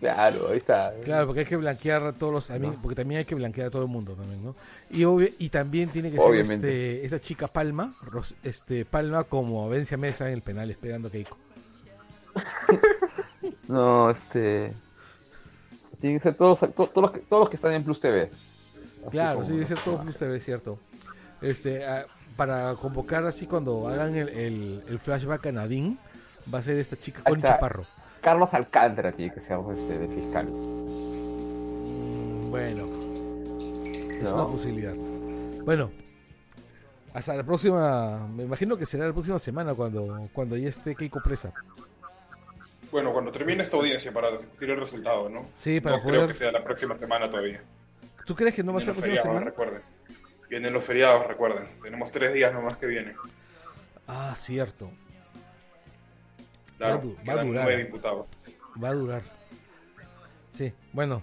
Claro, ahí está. Claro, porque hay que blanquear a todos los amigos, No. porque también hay que blanquear a todo el mundo también, ¿no? Y obvio- y también tiene que Obviamente. ser este, esta chica Palma, Ros- este Palma como Vencia Mesa en el penal esperando a Keiko. No, este. Tienen que ser todos, to- todos, los que, todos los que están en Plus TV. Así Claro, como- sí, debe ser todo Plus TV, cierto. Este, ah, para convocar así cuando hagan el, el, el flashback a Nadine, Va a ser esta chica con Chaparro. Carlos Alcántara tiene que ser pues, este, de fiscal. Mm, bueno, es ¿No? una posibilidad. Bueno, hasta la próxima, me imagino que será la próxima semana cuando, cuando ya esté Keiko presa. Bueno, cuando termine esta audiencia para discutir el resultado, ¿no? Sí, para poder... creo que sea la próxima semana todavía. ¿Tú crees que no va a ser la próxima semana? Recuerden. Vienen los feriados, recuerden. Tenemos tres días nomás que vienen. Ah, cierto. Va, a, va a durar. Va a durar. Sí, bueno.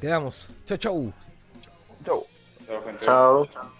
Quedamos. Chao, chao. Chao. Chao.